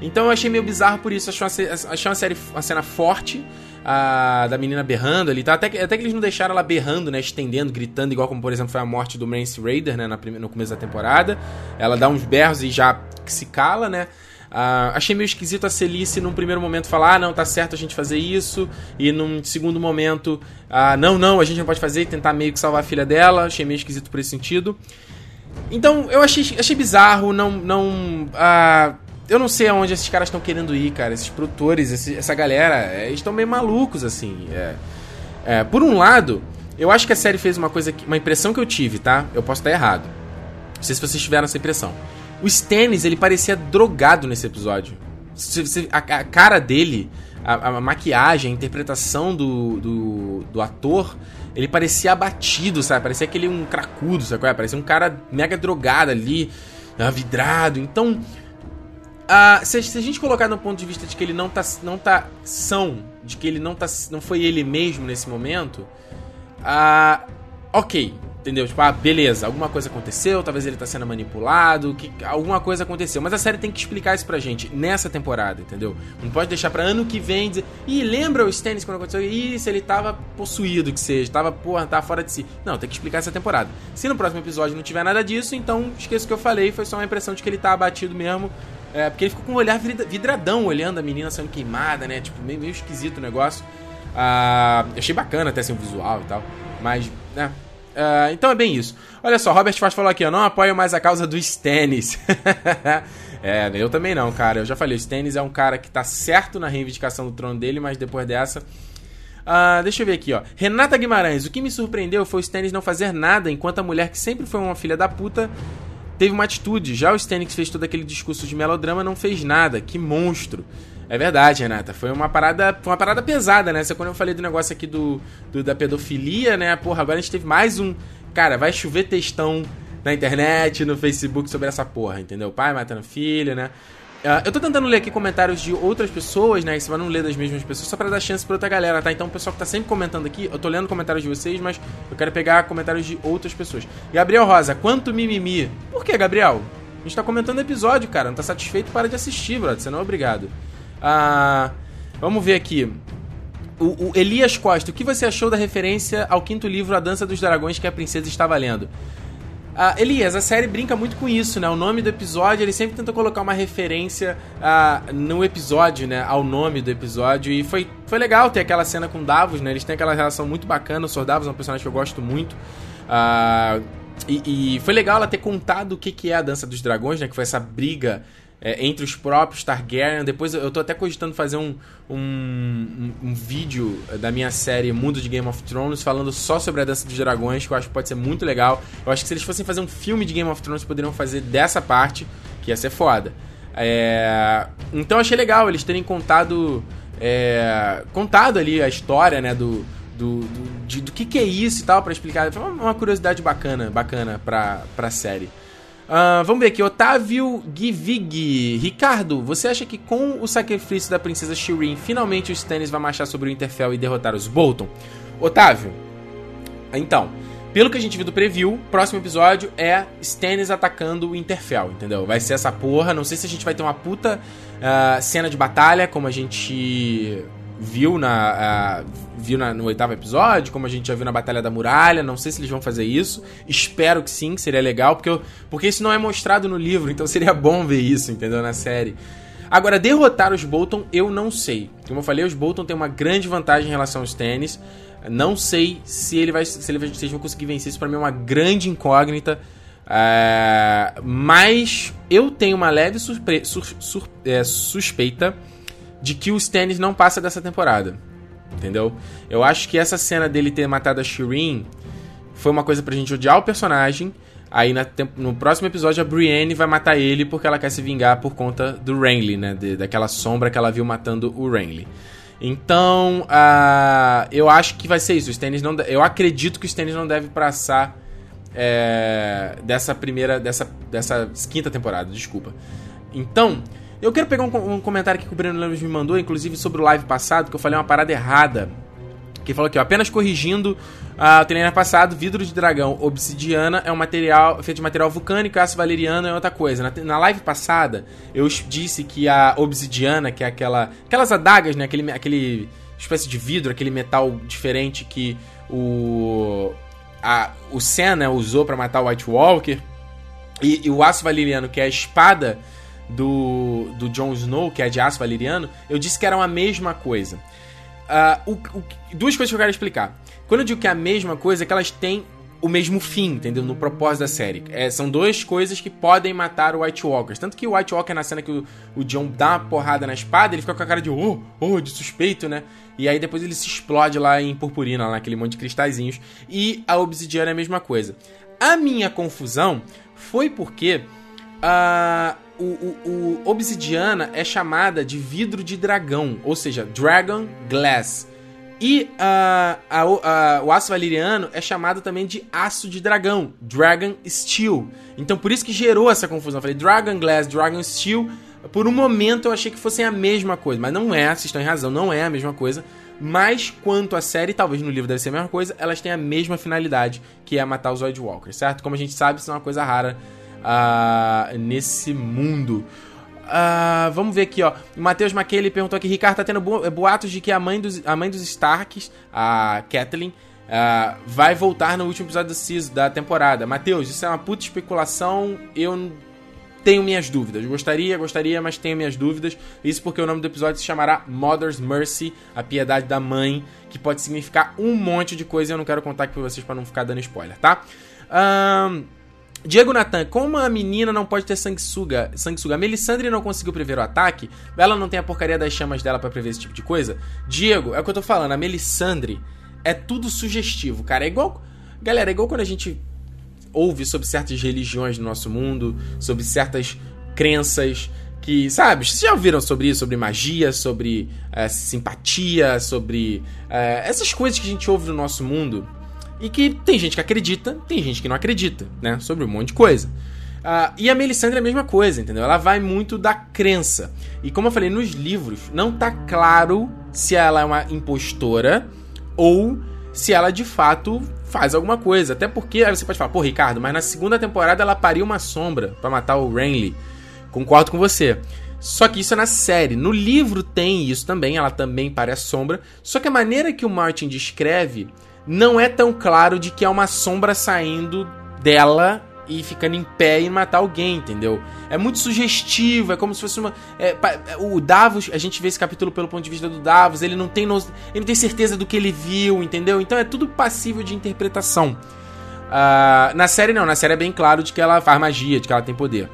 Então eu achei meio bizarro por isso. Achei uma, achei uma, série, uma cena forte. A, da menina berrando ali, tá? até, que, até que eles não deixaram ela berrando, né? Estendendo, gritando, igual como, por exemplo, foi a morte do Mance Raider, né? Na, no começo da temporada. Ela dá uns berros e já se cala, né? Uh, achei meio esquisito a Celice num primeiro momento falar, ah, não, tá certo a gente fazer isso, e num segundo momento, uh, não, não, a gente não pode fazer, e tentar meio que salvar a filha dela, achei meio esquisito por esse sentido. Então, eu achei, achei bizarro, não, não, uh, eu não sei aonde esses caras estão querendo ir, cara. Esses produtores, esse, essa galera, é, estão meio malucos, assim. É, é, por um lado, eu acho que a série fez uma coisa, que, uma impressão que eu tive, tá? Eu posso estar errado. Não sei se vocês tiveram essa impressão. O Stannis, ele parecia drogado nesse episódio. A, a cara dele, a, a, maquiagem, a interpretação do, do, do, ator, ele parecia abatido, sabe? Parecia aquele um cracudo, sabe? Parecia um cara mega drogado ali, vidrado. Então, Uh, se, se, a gente colocar no ponto de vista de que ele não tá, não tá são, de que ele não, tá, não foi ele mesmo nesse momento, uh, ok, entendeu? Tipo, ah, beleza, alguma coisa aconteceu, talvez ele tá sendo manipulado, que, alguma coisa aconteceu. Mas a série tem que explicar isso pra gente nessa temporada, entendeu? Não pode deixar pra ano que vem dizer, ih, lembra o Stannis quando aconteceu? Ih, se ele tava possuído, que seja, tava, porra, tava fora de si. Não, tem que explicar essa temporada. Se no próximo episódio não tiver nada disso, então esqueça o que eu falei, foi só uma impressão de que ele tá abatido mesmo é, porque ele ficou com um olhar vidradão olhando a menina sendo queimada, né? Tipo, meio, meio esquisito o negócio. Ah, achei bacana até assim o visual e tal. Mas, né? Ah, então é bem isso. Olha só, Robert Faz falou aqui, ó. Não apoio mais a causa do Stannis. é, eu também não, cara. Eu já falei, o Stannis é um cara que tá certo na reivindicação do trono dele, mas depois dessa. Uh, deixa eu ver aqui, ó. Renata Guimarães, o que me surpreendeu foi o Stannis não fazer nada, enquanto a mulher que sempre foi uma filha da puta teve uma atitude. Já o Stanix fez todo aquele discurso de melodrama, não fez nada. Que monstro. É verdade, Renata. Foi uma parada, uma parada pesada, né? Você quando eu falei do negócio aqui do, do, da pedofilia, né? Porra, agora a gente teve mais um. Cara, vai chover textão na internet, no Facebook sobre essa porra, entendeu? Pai matando filho, né? Uh, eu tô tentando ler aqui comentários de outras pessoas, né? Você vai não ler das mesmas pessoas, só pra dar chance pra outra galera, tá? Então o pessoal que tá sempre comentando aqui, eu tô lendo comentários de vocês, mas eu quero pegar comentários de outras pessoas. Gabriel Rosa, quanto mimimi? Por que, Gabriel? A gente tá comentando episódio, cara. Não tá satisfeito, para de assistir, brother. Você não é obrigado. Uh, vamos ver aqui. O, o, Elias Costa, o que você achou da referência ao quinto livro A Dança dos Dragões que a princesa estava lendo? Uh, Elias, a série brinca muito com isso, né? O nome do episódio, ele sempre tenta colocar uma referência uh, no episódio, né? Ao nome do episódio. E foi, foi legal ter aquela cena com Davos, né? Eles têm aquela relação muito bacana. O Sr. Davos é um personagem que eu gosto muito. Uh, e, e, foi legal ela ter contado o que, que é a Dança dos Dragões, né? Que foi essa briga é, entre os próprios Targaryen. Depois eu tô até cogitando fazer um, um, um, vídeo da minha série Mundo de Game of Thrones falando só sobre a Dança dos Dragões, que eu acho que pode ser muito legal. Eu acho que se eles fossem fazer um filme de Game of Thrones, poderiam fazer dessa parte, que ia ser foda. É... Então achei legal eles terem contado. É... contado ali a história, né, do. Do, do, de, do que, que é isso e tal, para explicar. Foi uma, curiosidade bacana, bacana pra, pra série. Uh, vamos ver aqui, Otávio Givig. Ricardo, você acha que com o sacrifício da princesa Shireen, finalmente o Stannis vai marchar sobre o Interfell e derrotar os Bolton? Otávio, então, pelo que a gente viu do preview, próximo episódio é Stannis atacando o Interfell, entendeu? Vai ser essa porra. Não sei se a gente vai ter uma puta uh, cena de batalha, como a gente viu na viu na, no oitavo episódio, como a gente já viu na Batalha da Muralha. Não sei se eles vão fazer isso. Espero que sim, seria legal, porque, eu, porque isso não é mostrado no livro, então seria bom ver isso, entendeu? Na série. Agora, derrotar os Bolton, eu não sei. Como eu falei, os Bolton têm uma grande vantagem em relação aos tênis. Não sei se ele vai, se, ele se eles vão conseguir vencer. Isso pra mim é uma grande incógnita. Uh, mas eu tenho uma leve surpre, sur, sur, é, suspeita de que o Stannis não passa dessa temporada. Entendeu? Eu acho que essa cena dele ter matado a Shireen foi uma coisa pra gente odiar o personagem. Aí na, no próximo episódio a Brienne vai matar ele porque ela quer se vingar por conta do Renly, né? De, daquela sombra que ela viu matando o Renly. Então, uh, eu acho que vai ser isso. O Stannis não, eu acredito que o Stannis não deve passar é, dessa primeira, dessa, dessa quinta temporada, desculpa. Então, eu quero pegar um, um comentário que o Breno Lemos me mandou, inclusive sobre o live passado, que eu falei uma parada errada. Que falou aqui, ó, apenas corrigindo uh, o trailer passado, vidro de dragão, obsidiana é um material feito de material vulcânico, aço valeriano é outra coisa. Na, na live passada, eu disse que a obsidiana, que é aquela, aquelas adagas, né, aquele, aquele espécie de vidro, aquele metal diferente que o a, o Senna usou para matar o White Walker, e, e o aço valeriano, que é a espada do, do Jon Snow, que é de aço valeriano, eu disse que eram a mesma coisa. Uh, o, o, duas coisas que eu quero explicar. Quando eu digo que é a mesma coisa, é que elas têm o mesmo fim, entendeu? No propósito da série. É, são duas coisas que podem matar o White Walkers. Tanto que o White Walker, na cena que o, o John dá uma porrada na espada, ele fica com a cara de oh, oh, de suspeito, né? E aí depois ele se explode lá em purpurina, lá naquele monte de cristalzinhos. E a obsidiana é a mesma coisa. A minha confusão foi porque. Uh, o, o, o obsidiana é chamada de vidro de dragão, ou seja, Dragon Glass. E uh, a, a, o aço valeriano é chamado também de aço de dragão, Dragon Steel. Então por isso que gerou essa confusão. Eu falei Dragon Glass, Dragon Steel. Por um momento eu achei que fossem a mesma coisa, mas não é, vocês estão em razão, não é a mesma coisa. Mas quanto à série, talvez no livro deve ser a mesma coisa, elas têm a mesma finalidade, que é matar os Void Walkers, certo? Como a gente sabe, isso é uma coisa rara uh, nesse mundo. Uh, vamos ver aqui, ó. O Matheus McKay perguntou aqui: Ricardo, tá tendo boatos de que a mãe dos, a mãe dos Starks, a Kathleen, uh, vai voltar no último episódio do da temporada. Matheus, isso é uma puta especulação. Eu tenho minhas dúvidas. Gostaria, gostaria, mas tenho minhas dúvidas. Isso porque o nome do episódio se chamará Mother's Mercy, a piedade da mãe, que pode significar um monte de coisa e eu não quero contar aqui pra vocês para não ficar dando spoiler, tá? Um, Diego Natan, como a menina não pode ter sanguessuga? Sanguessuga. A Melisandre não conseguiu prever o ataque? Ela não tem a porcaria das chamas dela para prever esse tipo de coisa? Diego, é o que eu tô falando. A Melisandre é tudo sugestivo, cara. É igual. Galera, é igual quando a gente ouve sobre certas religiões do nosso mundo, sobre certas crenças que, sabe, vocês já ouviram sobre isso, sobre magia, sobre é, simpatia, sobre é, essas coisas que a gente ouve no nosso mundo E que tem gente que acredita, tem gente que não acredita, né? Sobre um monte de coisa. Uh, e a Melisandre é a mesma coisa, entendeu? Ela vai muito da crença. E como eu falei, nos livros não tá claro se ela é uma impostora ou se ela de fato faz alguma coisa. Até porque aí você pode falar, pô, Ricardo, mas na segunda temporada ela pariu uma sombra para matar o Renly. Concordo com você. Só que isso é na série. No livro tem isso também, ela também parece sombra. Só que a maneira que o Martin descreve não é tão claro de que é uma sombra saindo dela e ficando em pé e matar alguém, entendeu? É muito sugestivo, é como se fosse uma. É, o Davos, a gente vê esse capítulo pelo ponto de vista do Davos, ele não tem no, ele não tem certeza do que ele viu, entendeu? Então é tudo passível de interpretação. Uh, na série não, na série é bem claro de que ela faz magia, de que ela tem poder.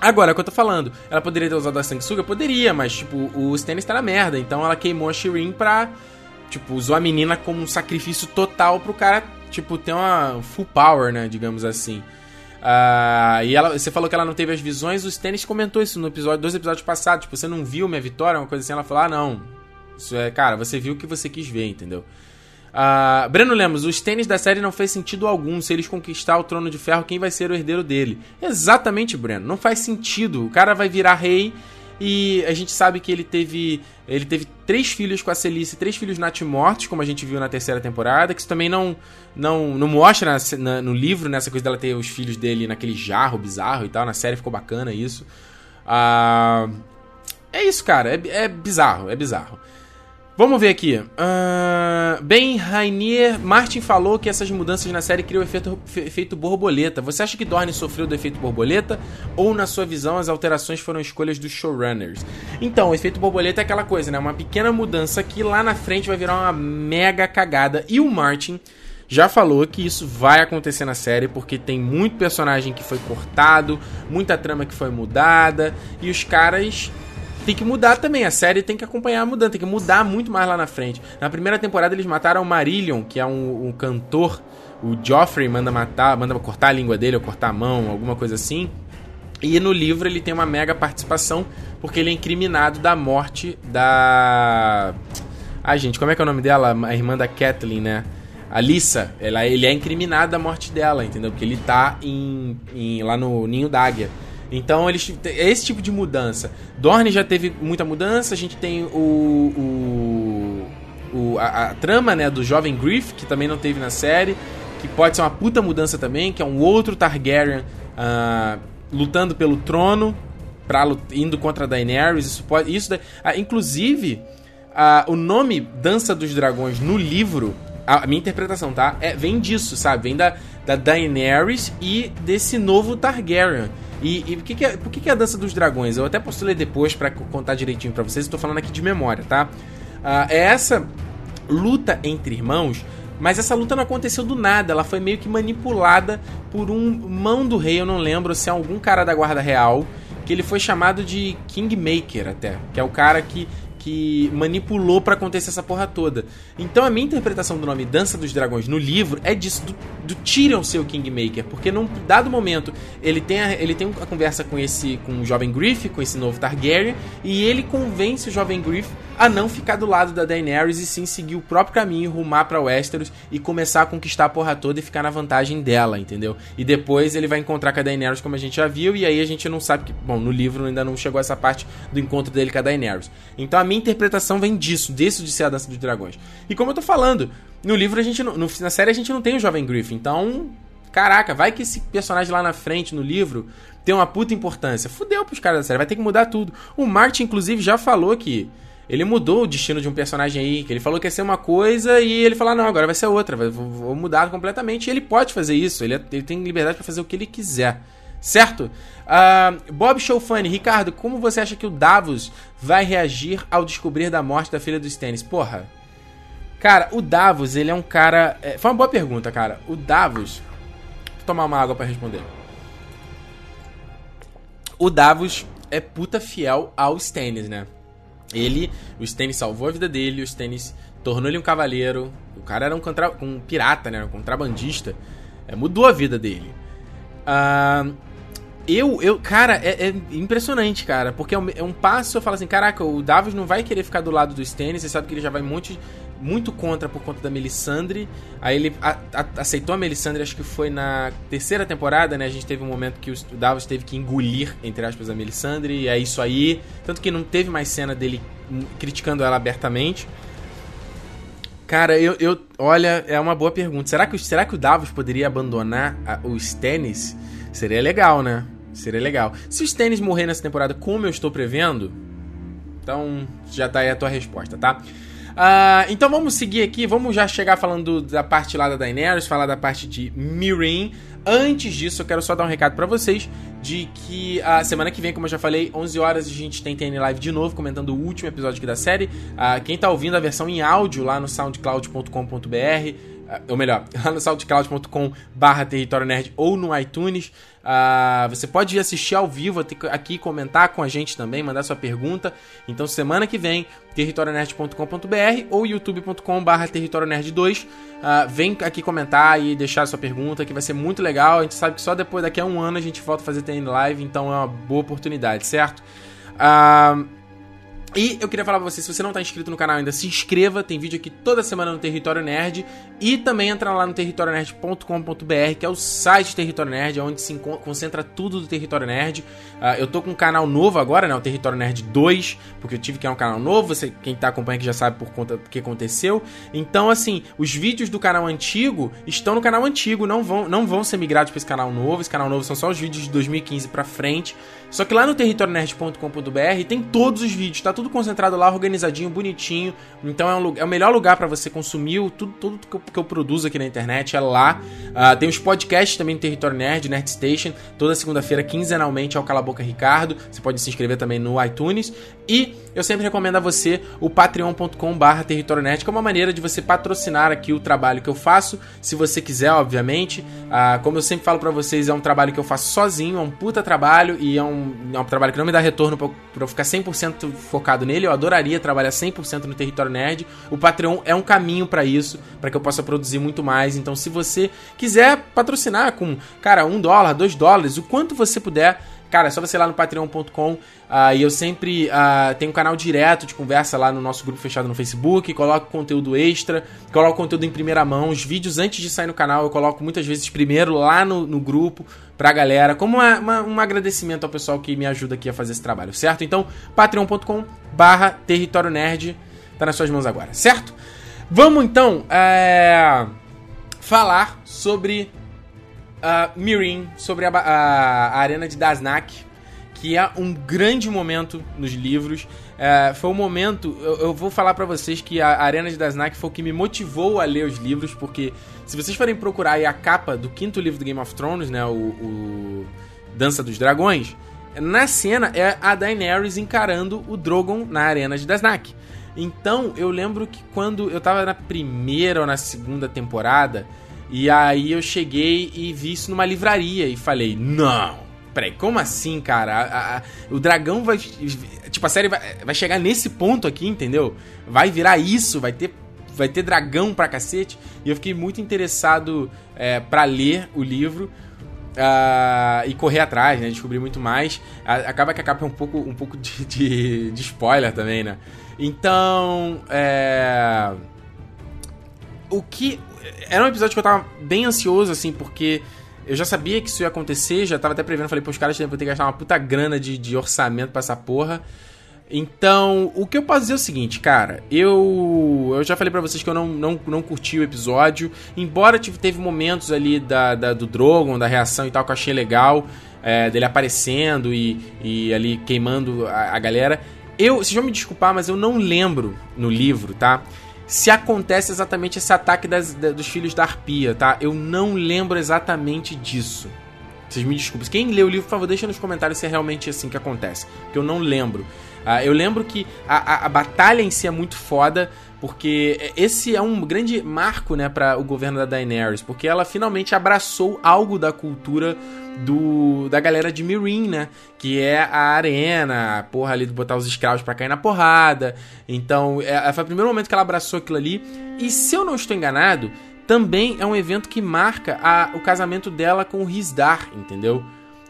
Agora, é o que eu tô falando, ela poderia ter usado a sanguessuga? Poderia, mas, tipo, o Stannis tá na merda, então ela queimou a Shireen pra. Tipo, usou a menina como um sacrifício total pro cara, tipo, ter uma full power, né, digamos assim. Uh, e ela, você falou que ela não teve as visões, o Stannis comentou isso no episódio, dois episódios passados. Tipo, você não viu minha vitória, uma coisa assim. Ela falou: ah, não. Isso é, cara, você viu o que você quis ver, entendeu? Uh, Breno Lemos, os tênis da série não fez sentido algum. Se eles conquistar o trono de ferro, quem vai ser o herdeiro dele? Exatamente, Breno. Não faz sentido. O cara vai virar rei e a gente sabe que ele teve ele teve três filhos com a Celice, três filhos natimortos, como a gente viu na terceira temporada, que isso também não não, não mostra na, na, no livro, nessa né, coisa dela ter os filhos dele naquele jarro bizarro e tal. Na série ficou bacana isso. Uh, é isso, cara. É, é bizarro, é bizarro. Vamos ver aqui. Uh, bem, Rainier, Martin falou que essas mudanças na série criam o efeito, efeito borboleta. Você acha que Dorne sofreu do efeito borboleta? Ou, na sua visão, as alterações foram escolhas dos showrunners? Então, o efeito borboleta é aquela coisa, né? Uma pequena mudança que lá na frente vai virar uma mega cagada. E o Martin já falou que isso vai acontecer na série porque tem muito personagem que foi cortado, muita trama que foi mudada e os caras tem que mudar também. A série tem que acompanhar a mudança, tem que mudar muito mais lá na frente. Na primeira temporada eles mataram o Marillion, que é um, um cantor. O Joffrey manda matar, manda cortar a língua dele ou cortar a mão, alguma coisa assim. E no livro ele tem uma mega participação, porque ele é incriminado da morte da. Ah, gente, como é que é o nome dela? A irmã da Kathleen, né? A Lissa. Ela, ele é incriminado da morte dela, entendeu? Porque ele tá em, em lá no Ninho d'Águia. Então eles é esse tipo de mudança. Dorne já teve muita mudança. A gente tem o, o, o a, a, trama né do jovem Griff que também não teve na série, que pode ser uma puta mudança também, que é um outro Targaryen uh, lutando pelo trono, pra, indo contra a Daenerys. Isso pode, isso, uh, inclusive uh, o nome Dança dos Dragões no livro a minha interpretação, tá? É, vem disso, sabe? Vem da, da Daenerys e desse novo Targaryen. E, e por, que, que, é, por que, que é a dança dos dragões? Eu até posso ler depois para contar direitinho para vocês. Estou falando aqui de memória, tá? Uh, é essa luta entre irmãos, mas essa luta não aconteceu do nada. Ela foi meio que manipulada por um mão do rei. Eu não lembro se é algum cara da guarda real que ele foi chamado de Kingmaker até, que é o cara que que manipulou para acontecer essa porra toda. Então a minha interpretação do nome Dança dos Dragões no livro é disso, do, do Tyrion ser o Kingmaker, porque num dado momento ele tem a, ele tem uma conversa com esse com o jovem Griff, com esse novo Targaryen, e ele convence o jovem Griff a não ficar do lado da Daenerys e sim seguir o próprio caminho, rumar para Westeros e começar a conquistar a porra toda e ficar na vantagem dela, entendeu? E depois ele vai encontrar com a Daenerys como a gente já viu e aí a gente não sabe que, bom, no livro ainda não chegou essa parte do encontro dele com a Daenerys. Então a minha interpretação vem disso, disso de ser a dança dos dragões. E como eu tô falando, no livro a gente não, no, na série a gente não tem o jovem Griff, então Caraca, vai que esse personagem lá na frente no livro tem uma puta importância. Fudeu pros caras da série, vai ter que mudar tudo. O Martin, inclusive, já falou que ele mudou o destino de um personagem aí, que ele falou que ia ser uma coisa e ele falou, ah, não, agora vai ser outra, vou, vou mudar completamente. E ele pode fazer isso, ele, é, ele tem liberdade para fazer o que ele quiser. Certo? Uh, Bob Showfunny, Ricardo, como você acha que o Davos vai reagir ao descobrir da morte da filha do Stannis? Porra. Cara, o Davos, ele é um cara. É, foi uma boa pergunta, cara. O Davos. Vou tomar uma água para responder. O Davos é puta fiel ao Stannis, né? Ele, o Stannis salvou a vida dele, o Stannis tornou ele um cavaleiro. O cara era um, contra, um pirata, né? Um contrabandista. É, mudou a vida dele. Uh, Eu, eu, cara, é, é impressionante, cara, porque é um, é um, passo, eu falo assim, caraca, o Davos não vai querer ficar do lado do Stannis, você sabe que ele já vai muito, muito contra por conta da Melisandre, aí ele a, a, aceitou a Melisandre, acho que foi na terceira temporada, né, a gente teve um momento que o, Davos teve que engolir, entre aspas, a Melisandre, e é isso aí, tanto que não teve mais cena dele criticando ela abertamente, Cara, eu, eu. Olha, é uma boa pergunta. Será que, será que o Davos poderia abandonar a, o Stannis? Seria legal, né? Seria legal. Se o Stannis morrer nessa temporada, como eu estou prevendo, então já tá aí a tua resposta, tá? Uh, então vamos seguir aqui, vamos já chegar falando da parte lá da Daenerys, falar da parte de Meereen. Antes disso, eu quero só dar um recado para vocês de que a semana que vem, como eu já falei, 11 horas a gente tem TN Live de novo, comentando o último episódio aqui da série. Uh, quem tá ouvindo a versão em áudio lá no soundcloud.com.br, uh, ou melhor, lá no soundcloud.com barra território nerd ou no iTunes, Uh, você pode assistir ao vivo aqui, comentar com a gente também, mandar sua pergunta. Então, semana que vem, territorionerd.com.br ou youtube.com.br territorionerd2. Uh, ah, vem aqui comentar e deixar sua pergunta, que vai ser muito legal. A gente sabe que só depois, daqui a um ano, a gente volta a fazer TN Live, então é uma boa oportunidade, certo? Uh, e eu queria falar pra você, se você não tá inscrito no canal ainda, se inscreva, tem vídeo aqui toda semana no Território Nerd. E também entra lá no territorionerd.com.br, que é o site Território Nerd, onde se concentra tudo do Território Nerd. Uh, eu tô com um canal novo agora, né? O Território Nerd 2, porque eu tive que criar um canal novo. Você, quem tá acompanhando aqui já sabe por conta do que aconteceu. Então, assim, os vídeos do canal antigo estão no canal antigo, não vão, não vão ser migrados para esse canal novo. Esse canal novo são só os vídeos de 2015 para frente. Só que lá no territorionerd.com.br tem todos os vídeos, tá tudo concentrado lá, organizadinho, bonitinho. Então é, um, é o melhor lugar para você consumir tudo, tudo que, eu, que eu produzo aqui na internet, é lá. Uh, tem os podcasts também no Território Nerd, Nerd Station, toda segunda-feira, quinzenalmente, é o Cala Boca Ricardo. Você pode se inscrever também no iTunes. E eu sempre recomendo a você o patreon.com.br Território Nerd, que é uma maneira de você patrocinar aqui o trabalho que eu faço, se você quiser, obviamente. Uh, como eu sempre falo para vocês, é um trabalho que eu faço sozinho, é um puta trabalho e é um é um trabalho que não me dá retorno pra, pra eu ficar 100% focado nele. Eu adoraria trabalhar 100% no território nerd. O Patreon é um caminho para isso, para que eu possa produzir muito mais. Então, se você quiser patrocinar com, cara, um dólar, dois dólares, o quanto você puder Cara, é só você ir lá no patreon.com uh, ah, e eu sempre uh, tenho um canal direto de conversa lá no nosso grupo fechado no Facebook, coloco conteúdo extra, coloco conteúdo em primeira mão, os vídeos antes de sair no canal eu coloco muitas vezes primeiro lá no, no grupo pra galera, como uma, uma, um agradecimento ao pessoal que me ajuda aqui a fazer esse trabalho, certo? Então, patreon.com barra território nerd tá nas suas mãos agora, certo? Vamos então é, falar sobre uh, Mirin sobre a, a, a, arena de Dasnak, que é um grande momento nos livros. Uh, foi um momento. Eu, eu vou falar para vocês que a Arena de Dasnak foi o que me motivou a ler os livros, porque se vocês forem procurar aí a capa do quinto livro do Game of Thrones, né, o, o Dança dos Dragões, na cena é a Daenerys encarando o Drogon na Arena de Dasnak. Então, eu lembro que quando eu tava na primeira ou na segunda temporada, e aí eu cheguei e vi isso numa livraria e falei, não, peraí, como assim, cara? A, a, o dragão vai. Tipo, a série vai, vai chegar nesse ponto aqui, entendeu? Vai virar isso, vai ter. Vai ter dragão pra cacete. E eu fiquei muito interessado é, para ler o livro. Uh, e correr atrás, né? Descobrir muito mais. acaba que a capa é um pouco, um pouco de, de, de spoiler também, né? Então, é... O que era um episódio que eu tava bem ansioso, assim, porque eu já sabia que isso ia acontecer, já tava até prevendo, falei, pô, os caras vão ter que gastar uma puta grana de, de orçamento pra essa porra. Então, o que eu posso dizer é o seguinte, cara, eu eu já falei para vocês que eu não, não, não curti o episódio, embora tive, teve momentos ali da, da, do Drogon, da reação e tal, que eu achei legal, é, dele aparecendo e, e ali queimando a, a galera. Eu, vocês vão me desculpar, mas eu não lembro no livro, tá? Se acontece exatamente esse ataque das, da, dos filhos da arpia, tá? Eu não lembro exatamente disso. Vocês me desculpem. Quem leu o livro, por favor, deixa nos comentários se é realmente assim que acontece. Porque eu não lembro. Uh, eu lembro que a, a, a, batalha em si é muito foda, porque esse é um grande marco, né, para o governo da Daenerys, porque ela finalmente abraçou algo da cultura do da galera de Meereen, né, que é a arena, a porra ali de botar os escravos para cair na porrada. Então, é, foi o primeiro momento que ela abraçou aquilo ali. E se eu não estou enganado, também é um evento que marca a, o casamento dela com o Rizdar, entendeu?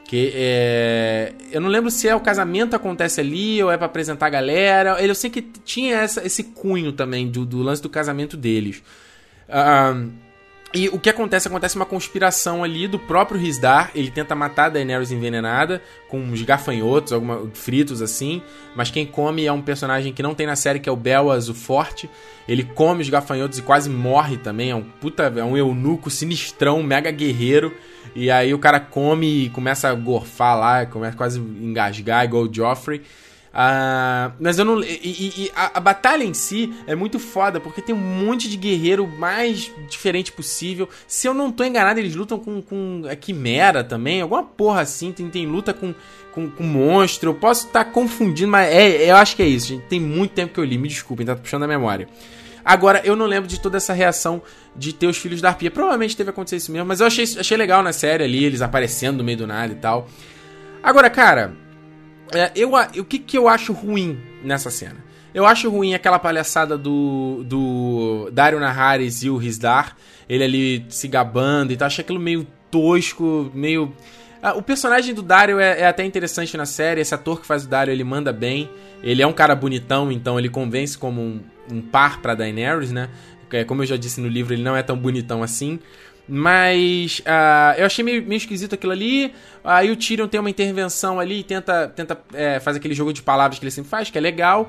Que é. Eu não lembro se é o casamento acontece ali ou é para apresentar a galera. Eu sei que tinha essa, esse cunho também do, do lance do casamento deles. Uh, e o que acontece? Acontece uma conspiração ali do próprio Rizdar. Ele tenta matar a Daenerys envenenada com uns gafanhotos, alguma, fritos assim. Mas quem come é um personagem que não tem na série, que é o Belwas, o Forte. Ele come os gafanhotos e quase morre também. É um puta, é um eunuco sinistrão, mega guerreiro. E aí o cara come e começa a gorfar lá, começa quase engasgar, igual o Joffrey. Uh, mas eu não. E, e, e a, a, batalha em si é muito foda, porque tem um monte de guerreiro mais diferente possível. Se eu não tô enganado, eles lutam com, com a Quimera também, alguma porra assim. Tem, tem luta com, com, com monstro. Eu posso estar tá confundindo, mas é, eu acho que é isso, gente. Tem muito tempo que eu li, me desculpem, tá puxando a memória. Agora, eu não lembro de toda essa reação de ter os filhos da Arpia. Provavelmente teve acontecido isso mesmo, mas eu achei, achei legal na série ali, eles aparecendo no meio do nada e tal. Agora, cara é, eu, o que, que eu acho ruim nessa cena? Eu acho ruim aquela palhaçada do, do Dario Naharis e o Rizdar, ele ali se gabando e tal. Achei aquilo meio tosco, meio. Ah, o personagem do Dario é, é, até interessante na série. Esse ator que faz o Dario, ele manda bem. Ele é um cara bonitão, então ele convence como um, um par pra Daenerys, né? É, como eu já disse no livro, ele não é tão bonitão assim. Mas uh, eu achei meio, meio esquisito aquilo ali. Aí o Tyrion tem uma intervenção ali e tenta, tenta é, fazer aquele jogo de palavras que ele sempre faz, que é legal.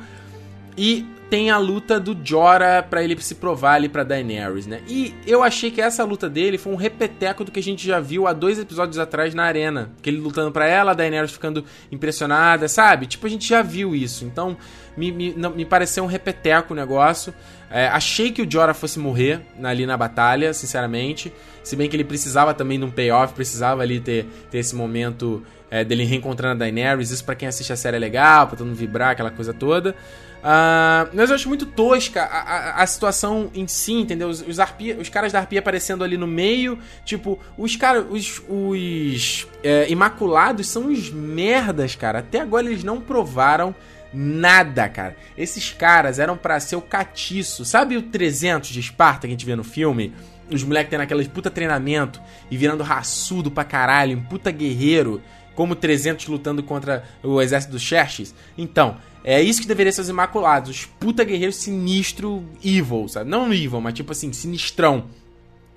E tem a luta do Jorah para ele se provar ali pra Daenerys, né? E eu achei que essa luta dele foi um repeteco do que a gente já viu há dois episódios atrás na arena. Que ele lutando para ela, a Daenerys ficando impressionada, sabe? Tipo, a gente já viu isso. Então, me, me, não, me pareceu um repeteco o negócio. É, achei que o Jorah fosse morrer ali na batalha, sinceramente. Se bem que ele precisava também de um payoff, precisava ali ter, ter esse momento é, dele reencontrando a Daenerys. Isso para quem assiste a série é legal, pra todo mundo vibrar, aquela coisa toda. Uh, mas eu acho muito tosca a, a, a situação em si, entendeu? Os, os, arpia, os caras da arpia aparecendo ali no meio. Tipo, os caras, os, os é, imaculados são os merdas, cara. Até agora eles não provaram nada, cara. Esses caras eram para ser o catiço. Sabe o 300 de Esparta que a gente vê no filme? Os moleques tendo aquele puta treinamento e virando raçudo pra caralho, um puta guerreiro, como 300 lutando contra o exército dos Xerxes. Então, é isso que deveria ser os Imaculados. Os puta guerreiros sinistro, evil, sabe? Não evil, mas tipo assim, sinistrão.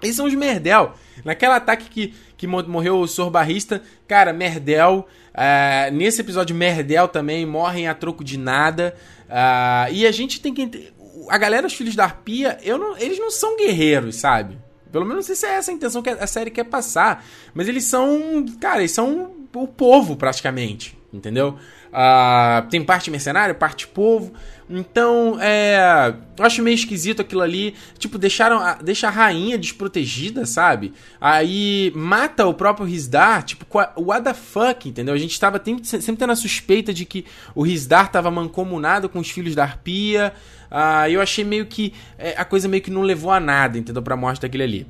Eles são os Merdel. Naquele ataque que, que morreu o Sorbarrista, cara, Merdel. Uh, nesse episódio, Merdel também morrem a troco de nada. Uh, e a gente tem que. A galera, os filhos da Arpia, eu não, eles não são guerreiros, sabe? Pelo menos não sei se é essa a intenção que a série quer passar. Mas eles são. Cara, eles são o povo, praticamente. Entendeu? Uh, tem parte mercenário, parte povo. Então, é. Eu acho meio esquisito aquilo ali. Tipo, deixaram a, deixa a rainha desprotegida, sabe? Aí mata o próprio Rizdar. Tipo, what the fuck, entendeu? A gente tava sempre tendo a suspeita de que o Rizdar tava mancomunado com os filhos da Arpia. Uh, eu achei meio que. É, a coisa meio que não levou a nada, entendeu? Pra morte daquele ali.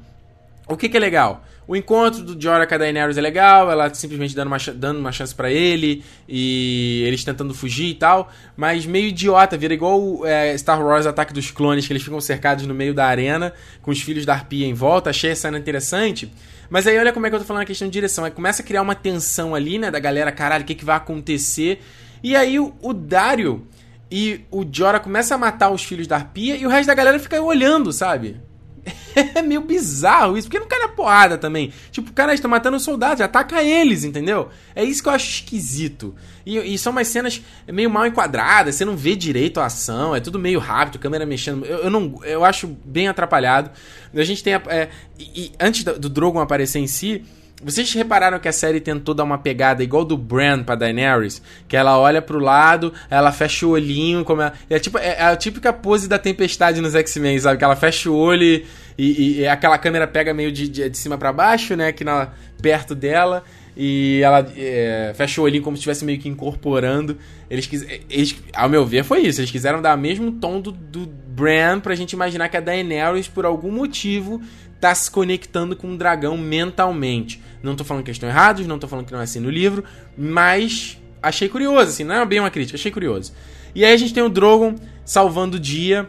O que, que é legal? O encontro do Jorah com a Daenerys é legal, ela simplesmente dando uma, dando uma chance para ele, e eles tentando fugir e tal, mas meio idiota, vira igual é, Star Wars Ataque dos Clones, que eles ficam cercados no meio da arena, com os filhos da Arpia em volta, achei essa cena interessante, mas aí olha como é que eu tô falando a questão de direção, aí começa a criar uma tensão ali, né, da galera, caralho, o que, que vai acontecer, e aí o, o Dario e o Jorah começa a matar os filhos da Arpia, e o resto da galera fica olhando, sabe? é meio bizarro isso, porque não cai na porrada também. Tipo, cara está matando soldados, ataca eles, entendeu? É isso que eu acho esquisito. E, e, são umas cenas meio mal enquadradas, você não vê direito a ação, é tudo meio rápido, câmera mexendo. Eu, eu não, eu acho bem atrapalhado. A gente tem. A, é, e, e, antes do Drogon aparecer em si. Vocês repararam que a série tentou dar uma pegada igual do Bran pra Daenerys? Que ela olha pro lado, ela fecha o olhinho, como é, é, tipo, é, é a típica pose da tempestade nos X-Men, sabe? Que ela fecha o olho e, e, e aquela câmera pega meio de, de, de cima para baixo, né? Aqui na, perto dela. E ela é, fecha o olhinho como se estivesse meio que incorporando. Eles, eles, ao meu ver, foi isso. Eles quiseram dar o mesmo tom do, do Bran pra gente imaginar que a Daenerys, por algum motivo, tá se conectando com o dragão mentalmente. Não tô falando que estão errados, não tô falando que não é assim no livro, mas achei curioso, assim, não é bem uma crítica, achei curioso. E aí a gente tem o Drogon salvando o dia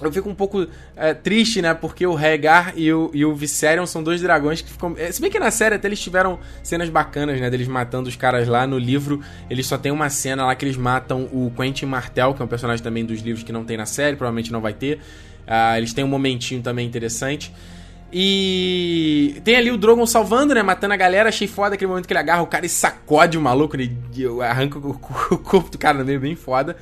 eu fico um pouco é, triste, né? Porque o Rhaegar e o, e o Viserion são dois dragões que ficam. É, se bem que na série até eles tiveram cenas bacanas, né? Deles matando os caras lá. No livro, eles só tem uma cena lá que eles matam o Quentin Martel, que é um personagem também dos livros que não tem na série, provavelmente não vai ter. Uh, eles têm um momentinho também interessante. E tem ali o Drogon salvando, né? Matando a galera. Achei foda aquele momento que ele agarra o cara e sacode o maluco. Ele arranca o, corpo do cara no meio, bem foda.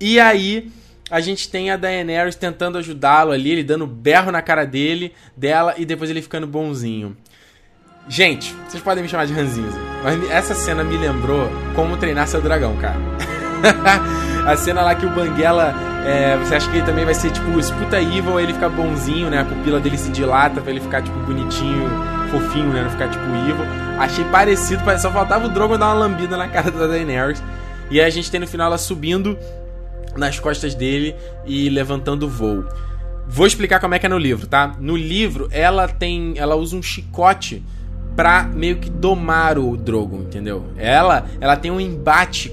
E aí a gente tem a Daenerys tentando ajudá-lo ali, ele dando berro na cara dele, dela, e depois ele ficando bonzinho. Gente, vocês podem me chamar de ranzinho, mas essa cena me lembrou como treinar seu dragão, cara. a cena lá que o Banguela, é, você acha que ele também vai ser tipo esputa evil, ele fica bonzinho, né? A pupila dele se dilata pra ele ficar tipo bonitinho, fofinho, né? Não ficar tipo evil. Achei parecido, só faltava o Drogon dar uma lambida na cara da Daenerys. E aí a gente tem no final ela subindo nas costas dele e levantando o voo. Vou explicar como é que é no livro, tá? No livro, ela tem. Ela usa um chicote pra meio que domar o Drogon, entendeu? Ela, ela tem um embate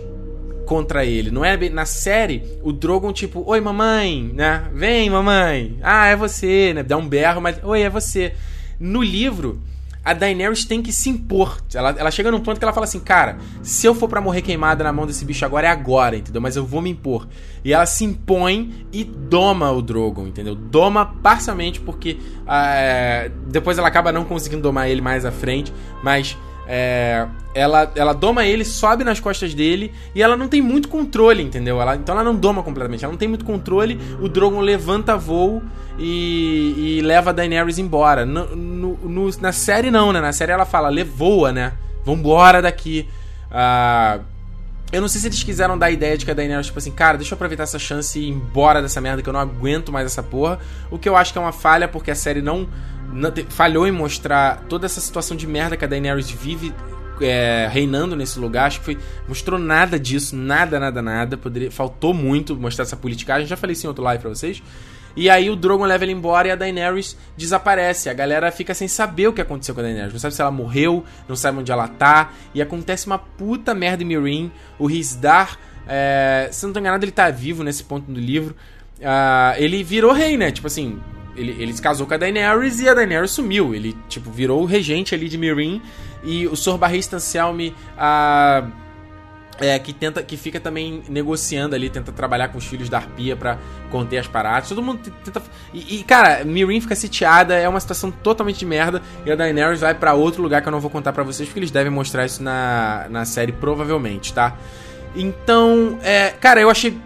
contra ele. Não é na série o Drogon tipo, oi mamãe, né? Vem mamãe. Ah, é você, né? Dá um berro, mas oi, é você. No livro, a Daenerys tem que se impor. Ela, ela chega num ponto que ela fala assim, cara, se eu for para morrer queimada na mão desse bicho agora, é agora, entendeu? Mas eu vou me impor. E ela se impõe e doma o Drogon, entendeu? Doma parcialmente porque uh, depois ela acaba não conseguindo domar ele mais à frente, mas é, ela, ela doma ele, sobe nas costas dele e ela não tem muito controle, entendeu? Ela, então ela não doma completamente, ela não tem muito controle. O Drogon levanta voo e, e leva a Daenerys embora. No, no, no, na série, não, né? Na série ela fala, levoa, né? Vambora daqui. Ah. Eu não sei se eles quiseram dar a ideia de que a Daenerys, tipo assim, cara, deixa eu aproveitar essa chance e ir embora dessa merda que eu não aguento mais essa porra. O que eu acho que é uma falha, porque a série não falhou em mostrar toda essa situação de merda que a Daenerys vive é, reinando nesse lugar. Acho que foi. Mostrou nada disso, nada, nada, nada. Poderia, faltou muito mostrar essa politicagem. Já falei isso em outro live pra vocês. E aí o Drogon leva ele embora e a Daenerys desaparece. A galera fica sem saber o que aconteceu com a Daenerys. Não sabe se ela morreu, não sabe onde ela tá. E acontece uma puta merda em Meereen. O Rizdar, é, se não tô enganado, ele tá vivo nesse ponto do livro. Uh, ele virou rei, né? Tipo assim, ele, ele se casou com a Daenerys e a Daenerys sumiu. Ele, tipo, virou o regente ali de Meereen. E o Sor Barristan Selmy, a... É, que tenta que fica também negociando ali, tenta trabalhar com os filhos da Arpia para conter as paradas. Todo mundo tenta e, e, cara, Mirin fica sitiada, é uma situação totalmente de merda e a Daenerys vai para outro lugar que eu não vou contar para vocês porque eles devem mostrar isso na, na série provavelmente, tá? Então, é, cara, eu achei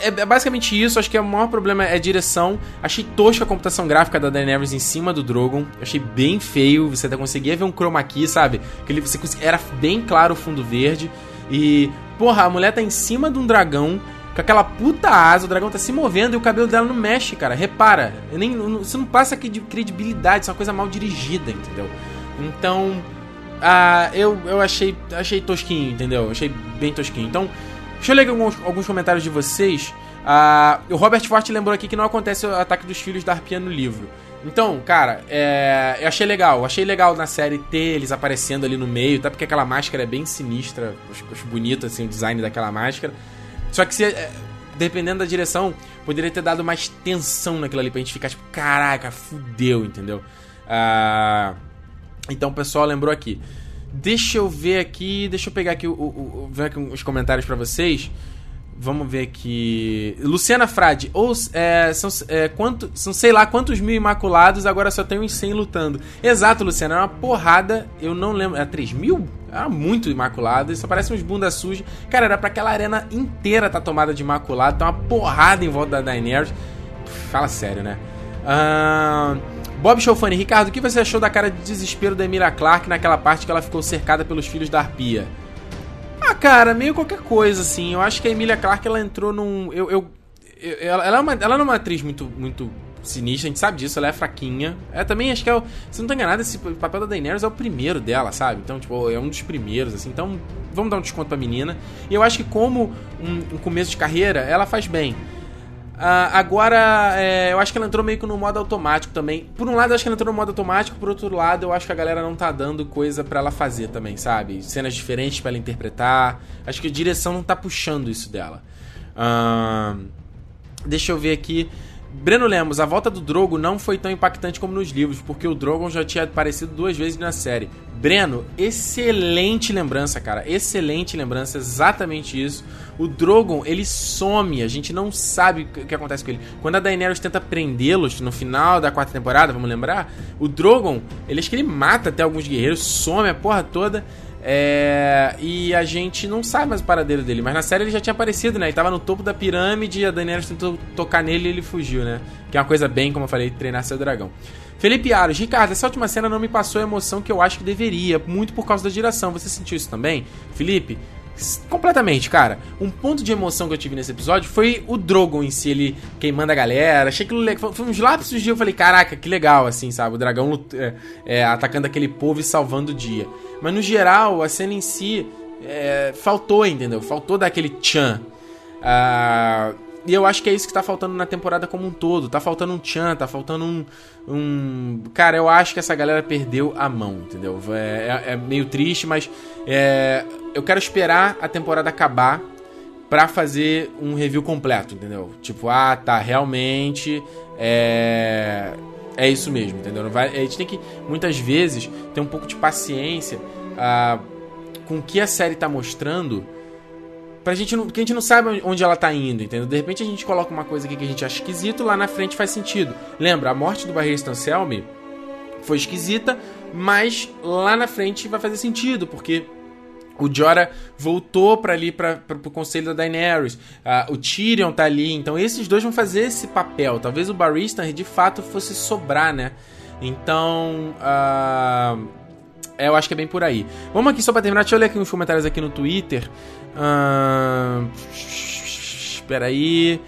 é, é, basicamente isso. Acho que o maior problema é direção. Achei tosca a computação gráfica da Daenerys em cima do Drogon. Achei bem feio. Você até conseguia ver um chroma key, sabe? Que ele, você era bem claro o fundo verde. E, porra, a mulher tá em cima de um dragão com aquela puta asa, o dragão tá se movendo e o cabelo dela não mexe, cara. Repara, nem, você não passa de credibilidade, isso é uma coisa mal dirigida, entendeu? Então, ah, eu, eu achei, achei tosquinho, entendeu? Achei bem tosquinho. Então, Deixa eu ler alguns, alguns comentários de vocês. Uh, o Robert Forte lembrou aqui que não acontece o ataque dos filhos da Arpia no livro. Então, cara, é, eu achei legal. Achei legal na série ter eles aparecendo ali no meio, até porque aquela máscara é bem sinistra. Acho, acho bonito assim, o design daquela máscara. Só que se, é, dependendo da direção, poderia ter dado mais tensão naquilo ali pra gente ficar tipo, caraca, fudeu, entendeu? Uh, então o pessoal lembrou aqui. Deixa eu ver aqui. Deixa eu pegar aqui, o, o, o ver aqui os comentários para vocês. Vamos ver aqui. Luciana Frade, ou é, são, é, quanto, são sei lá quantos mil imaculados, agora só tem uns 100 lutando. Exato, Luciana, é uma porrada. Eu não lembro. Era 3 mil? Era muito imaculado. Isso parece uns bunda suja. Cara, era pra aquela arena inteira tá tomada de imaculado. Tá uma porrada em volta da Daenerys. Fala sério, né? Ahn. Uh... Bob Chofani, Ricardo, o que você achou da cara de desespero da Emilia Clarke naquela parte que ela ficou cercada pelos filhos da Arpia? Ah, cara, meio qualquer coisa, assim. Eu acho que a Emilia Clarke, ela entrou num... Eu, eu, eu ela, ela, é uma, ela não é uma atriz muito, muito sinistra, a gente sabe disso, ela é fraquinha. É também, acho que é o, Se não tô enganado, esse papel da Daenerys é o primeiro dela, sabe? Então, tipo, é um dos primeiros, assim. Então, vamos dar um desconto pra menina. E eu acho que como um, um começo de carreira, ela faz bem. Uh, agora, é, eu acho que ela entrou meio que no modo automático também. Por um lado, eu acho que ela entrou no modo automático, por outro lado, eu acho que a galera não tá dando coisa para ela fazer também, sabe? Cenas diferentes para ela interpretar. Acho que a direção não tá puxando isso dela. Uh, deixa eu ver aqui. Breno Lemos, a volta do Drogo não foi tão impactante como nos livros, porque o Drogon já tinha aparecido duas vezes na série. Breno, excelente lembrança, cara. Excelente lembrança, exatamente isso. O Drogon, ele some, a gente não sabe o que acontece com ele. Quando a Daenerys tenta prendê-los no final da quarta temporada, vamos lembrar, o Drogon, ele acho que ele mata até alguns guerreiros, some a porra toda. É, e a gente não sabe mais o paradeiro dele, mas na série ele já tinha aparecido, né? Ele tava no topo da pirâmide a Daenerys tentou tocar nele e ele fugiu, né? Que é uma coisa bem, como eu falei, treinar seu dragão. Felipe Aros, Ricardo, essa última cena não me passou a emoção que eu acho que deveria, muito por causa da direção. Você sentiu isso também? Felipe, completamente, cara. Um ponto de emoção que eu tive nesse episódio foi o Drogon em si, ele queimando a galera. Achei aquilo legal. Foi uns lapsos de eu falei, caraca, que legal, assim, sabe? O dragão é, é, atacando aquele povo e salvando o dia. Mas no geral, a cena em si é, faltou, entendeu? Faltou daquele tchan. Ah, e eu acho que é isso que tá faltando na temporada como um todo. Tá faltando um tchan, tá faltando um. um... Cara, eu acho que essa galera perdeu a mão, entendeu? É, é, é meio triste, mas é, eu quero esperar a temporada acabar para fazer um review completo, entendeu? Tipo, ah, tá, realmente é é isso mesmo, entendeu? Vai, a gente tem que, muitas vezes, ter um pouco de paciência uh, com o que a série tá mostrando. Pra gente não, porque a gente não sabe onde ela tá indo, entendeu? De repente a gente coloca uma coisa aqui que a gente acha esquisito, lá na frente faz sentido. Lembra, a morte do Barreiro Stancelme foi esquisita, mas lá na frente vai fazer sentido, porque o Jorah voltou para ali para o conselho da Daenerys. Uh, o Tyrion tá ali, então esses dois vão fazer esse papel. Talvez o Barristan de fato fosse sobrar, né? Então, uh, eu acho que é bem por aí. Vamos aqui só para terminar. Deixa eu ler aqui uns comentários aqui no Twitter. Uh, espera aí.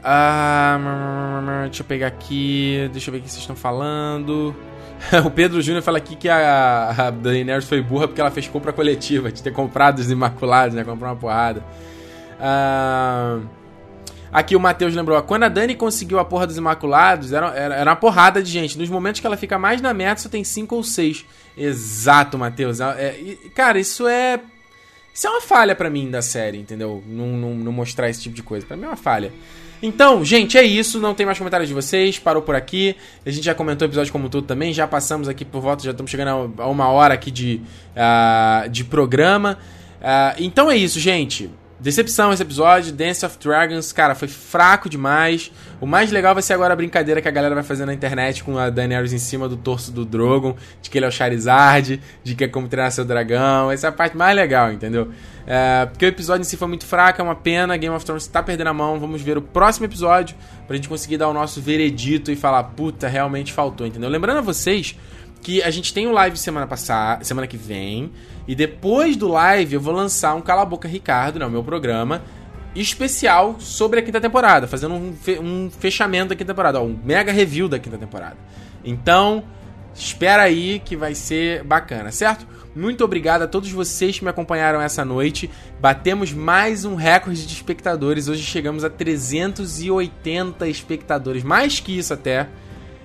Uh, deixa eu pegar aqui. Deixa eu ver o que vocês estão falando. o Pedro Júnior fala aqui que a, a Daenerys foi burra porque ela fez compra coletiva, de ter comprado os Imaculados, né? Comprou uma porrada. Ah, aqui o Matheus lembrou, quando a Dani conseguiu a porra dos Imaculados, era, era, era, uma porrada de gente. Nos momentos que ela fica mais na meta, só tem cinco ou seis. Exato, Matheus. É, é, cara, isso é. Isso é uma falha para mim da série, entendeu? Não, não, não mostrar esse tipo de coisa. Para mim é uma falha. Então, gente, é isso. Não tem mais comentários de vocês. Parou por aqui. A gente já comentou o episódio como todo também. Já passamos aqui por volta, já estamos chegando a uma hora aqui de, uh, de programa. Uh, então é isso, gente. Decepção esse episódio, Dance of Dragons, cara, foi fraco demais. O mais legal vai ser agora a brincadeira que a galera vai fazer na internet com a Daenerys em cima do torso do Drogon, de que ele é o Charizard, de que é como treinar seu dragão. Essa é a parte mais legal, entendeu? É, porque o episódio em si foi muito fraco, é uma pena. Game of Thrones tá perdendo a mão. Vamos ver o próximo episódio pra gente conseguir dar o nosso veredito e falar, puta, realmente faltou, entendeu? Lembrando a vocês que a gente tem um live semana passada, semana que vem. E depois do live eu vou lançar um Cala a Boca Ricardo, né, o meu programa, especial sobre a quinta temporada, fazendo um, fe um fechamento da quinta temporada, ó, um mega review da quinta temporada. Então, espera aí que vai ser bacana, certo? Muito obrigado a todos vocês que me acompanharam essa noite. Batemos mais um recorde de espectadores. Hoje chegamos a 380 espectadores, mais que isso até.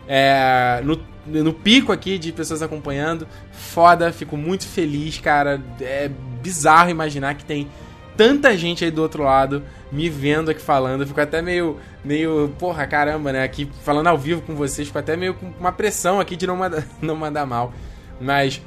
É, no no pico aqui de pessoas acompanhando. Foda, fico muito feliz, cara. É bizarro imaginar que tem tanta gente aí do outro lado me vendo aqui falando. Fico até meio, meio, porra, caramba, né? Aqui falando ao vivo com vocês, fico até meio com uma pressão aqui de não mandar, não mandar mal. Mas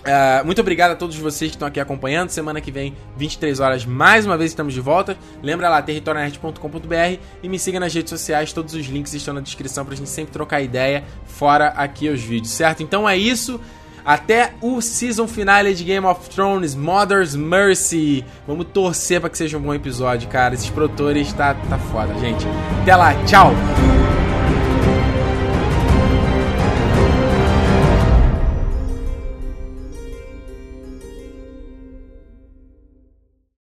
Uh, muito obrigado a todos vocês que estão aqui acompanhando. Semana que vem, 23 horas, mais uma vez estamos de volta. Lembra lá, territorionerd.com.br e me siga nas redes sociais. Todos os links estão na descrição pra gente sempre trocar ideia, fora aqui os vídeos, certo? Então é isso. Até o season finale de Game of Thrones, Mother's Mercy. Vamos torcer para que seja um bom episódio, cara. Esses produtores tá, tá foda, gente. Até lá, tchau!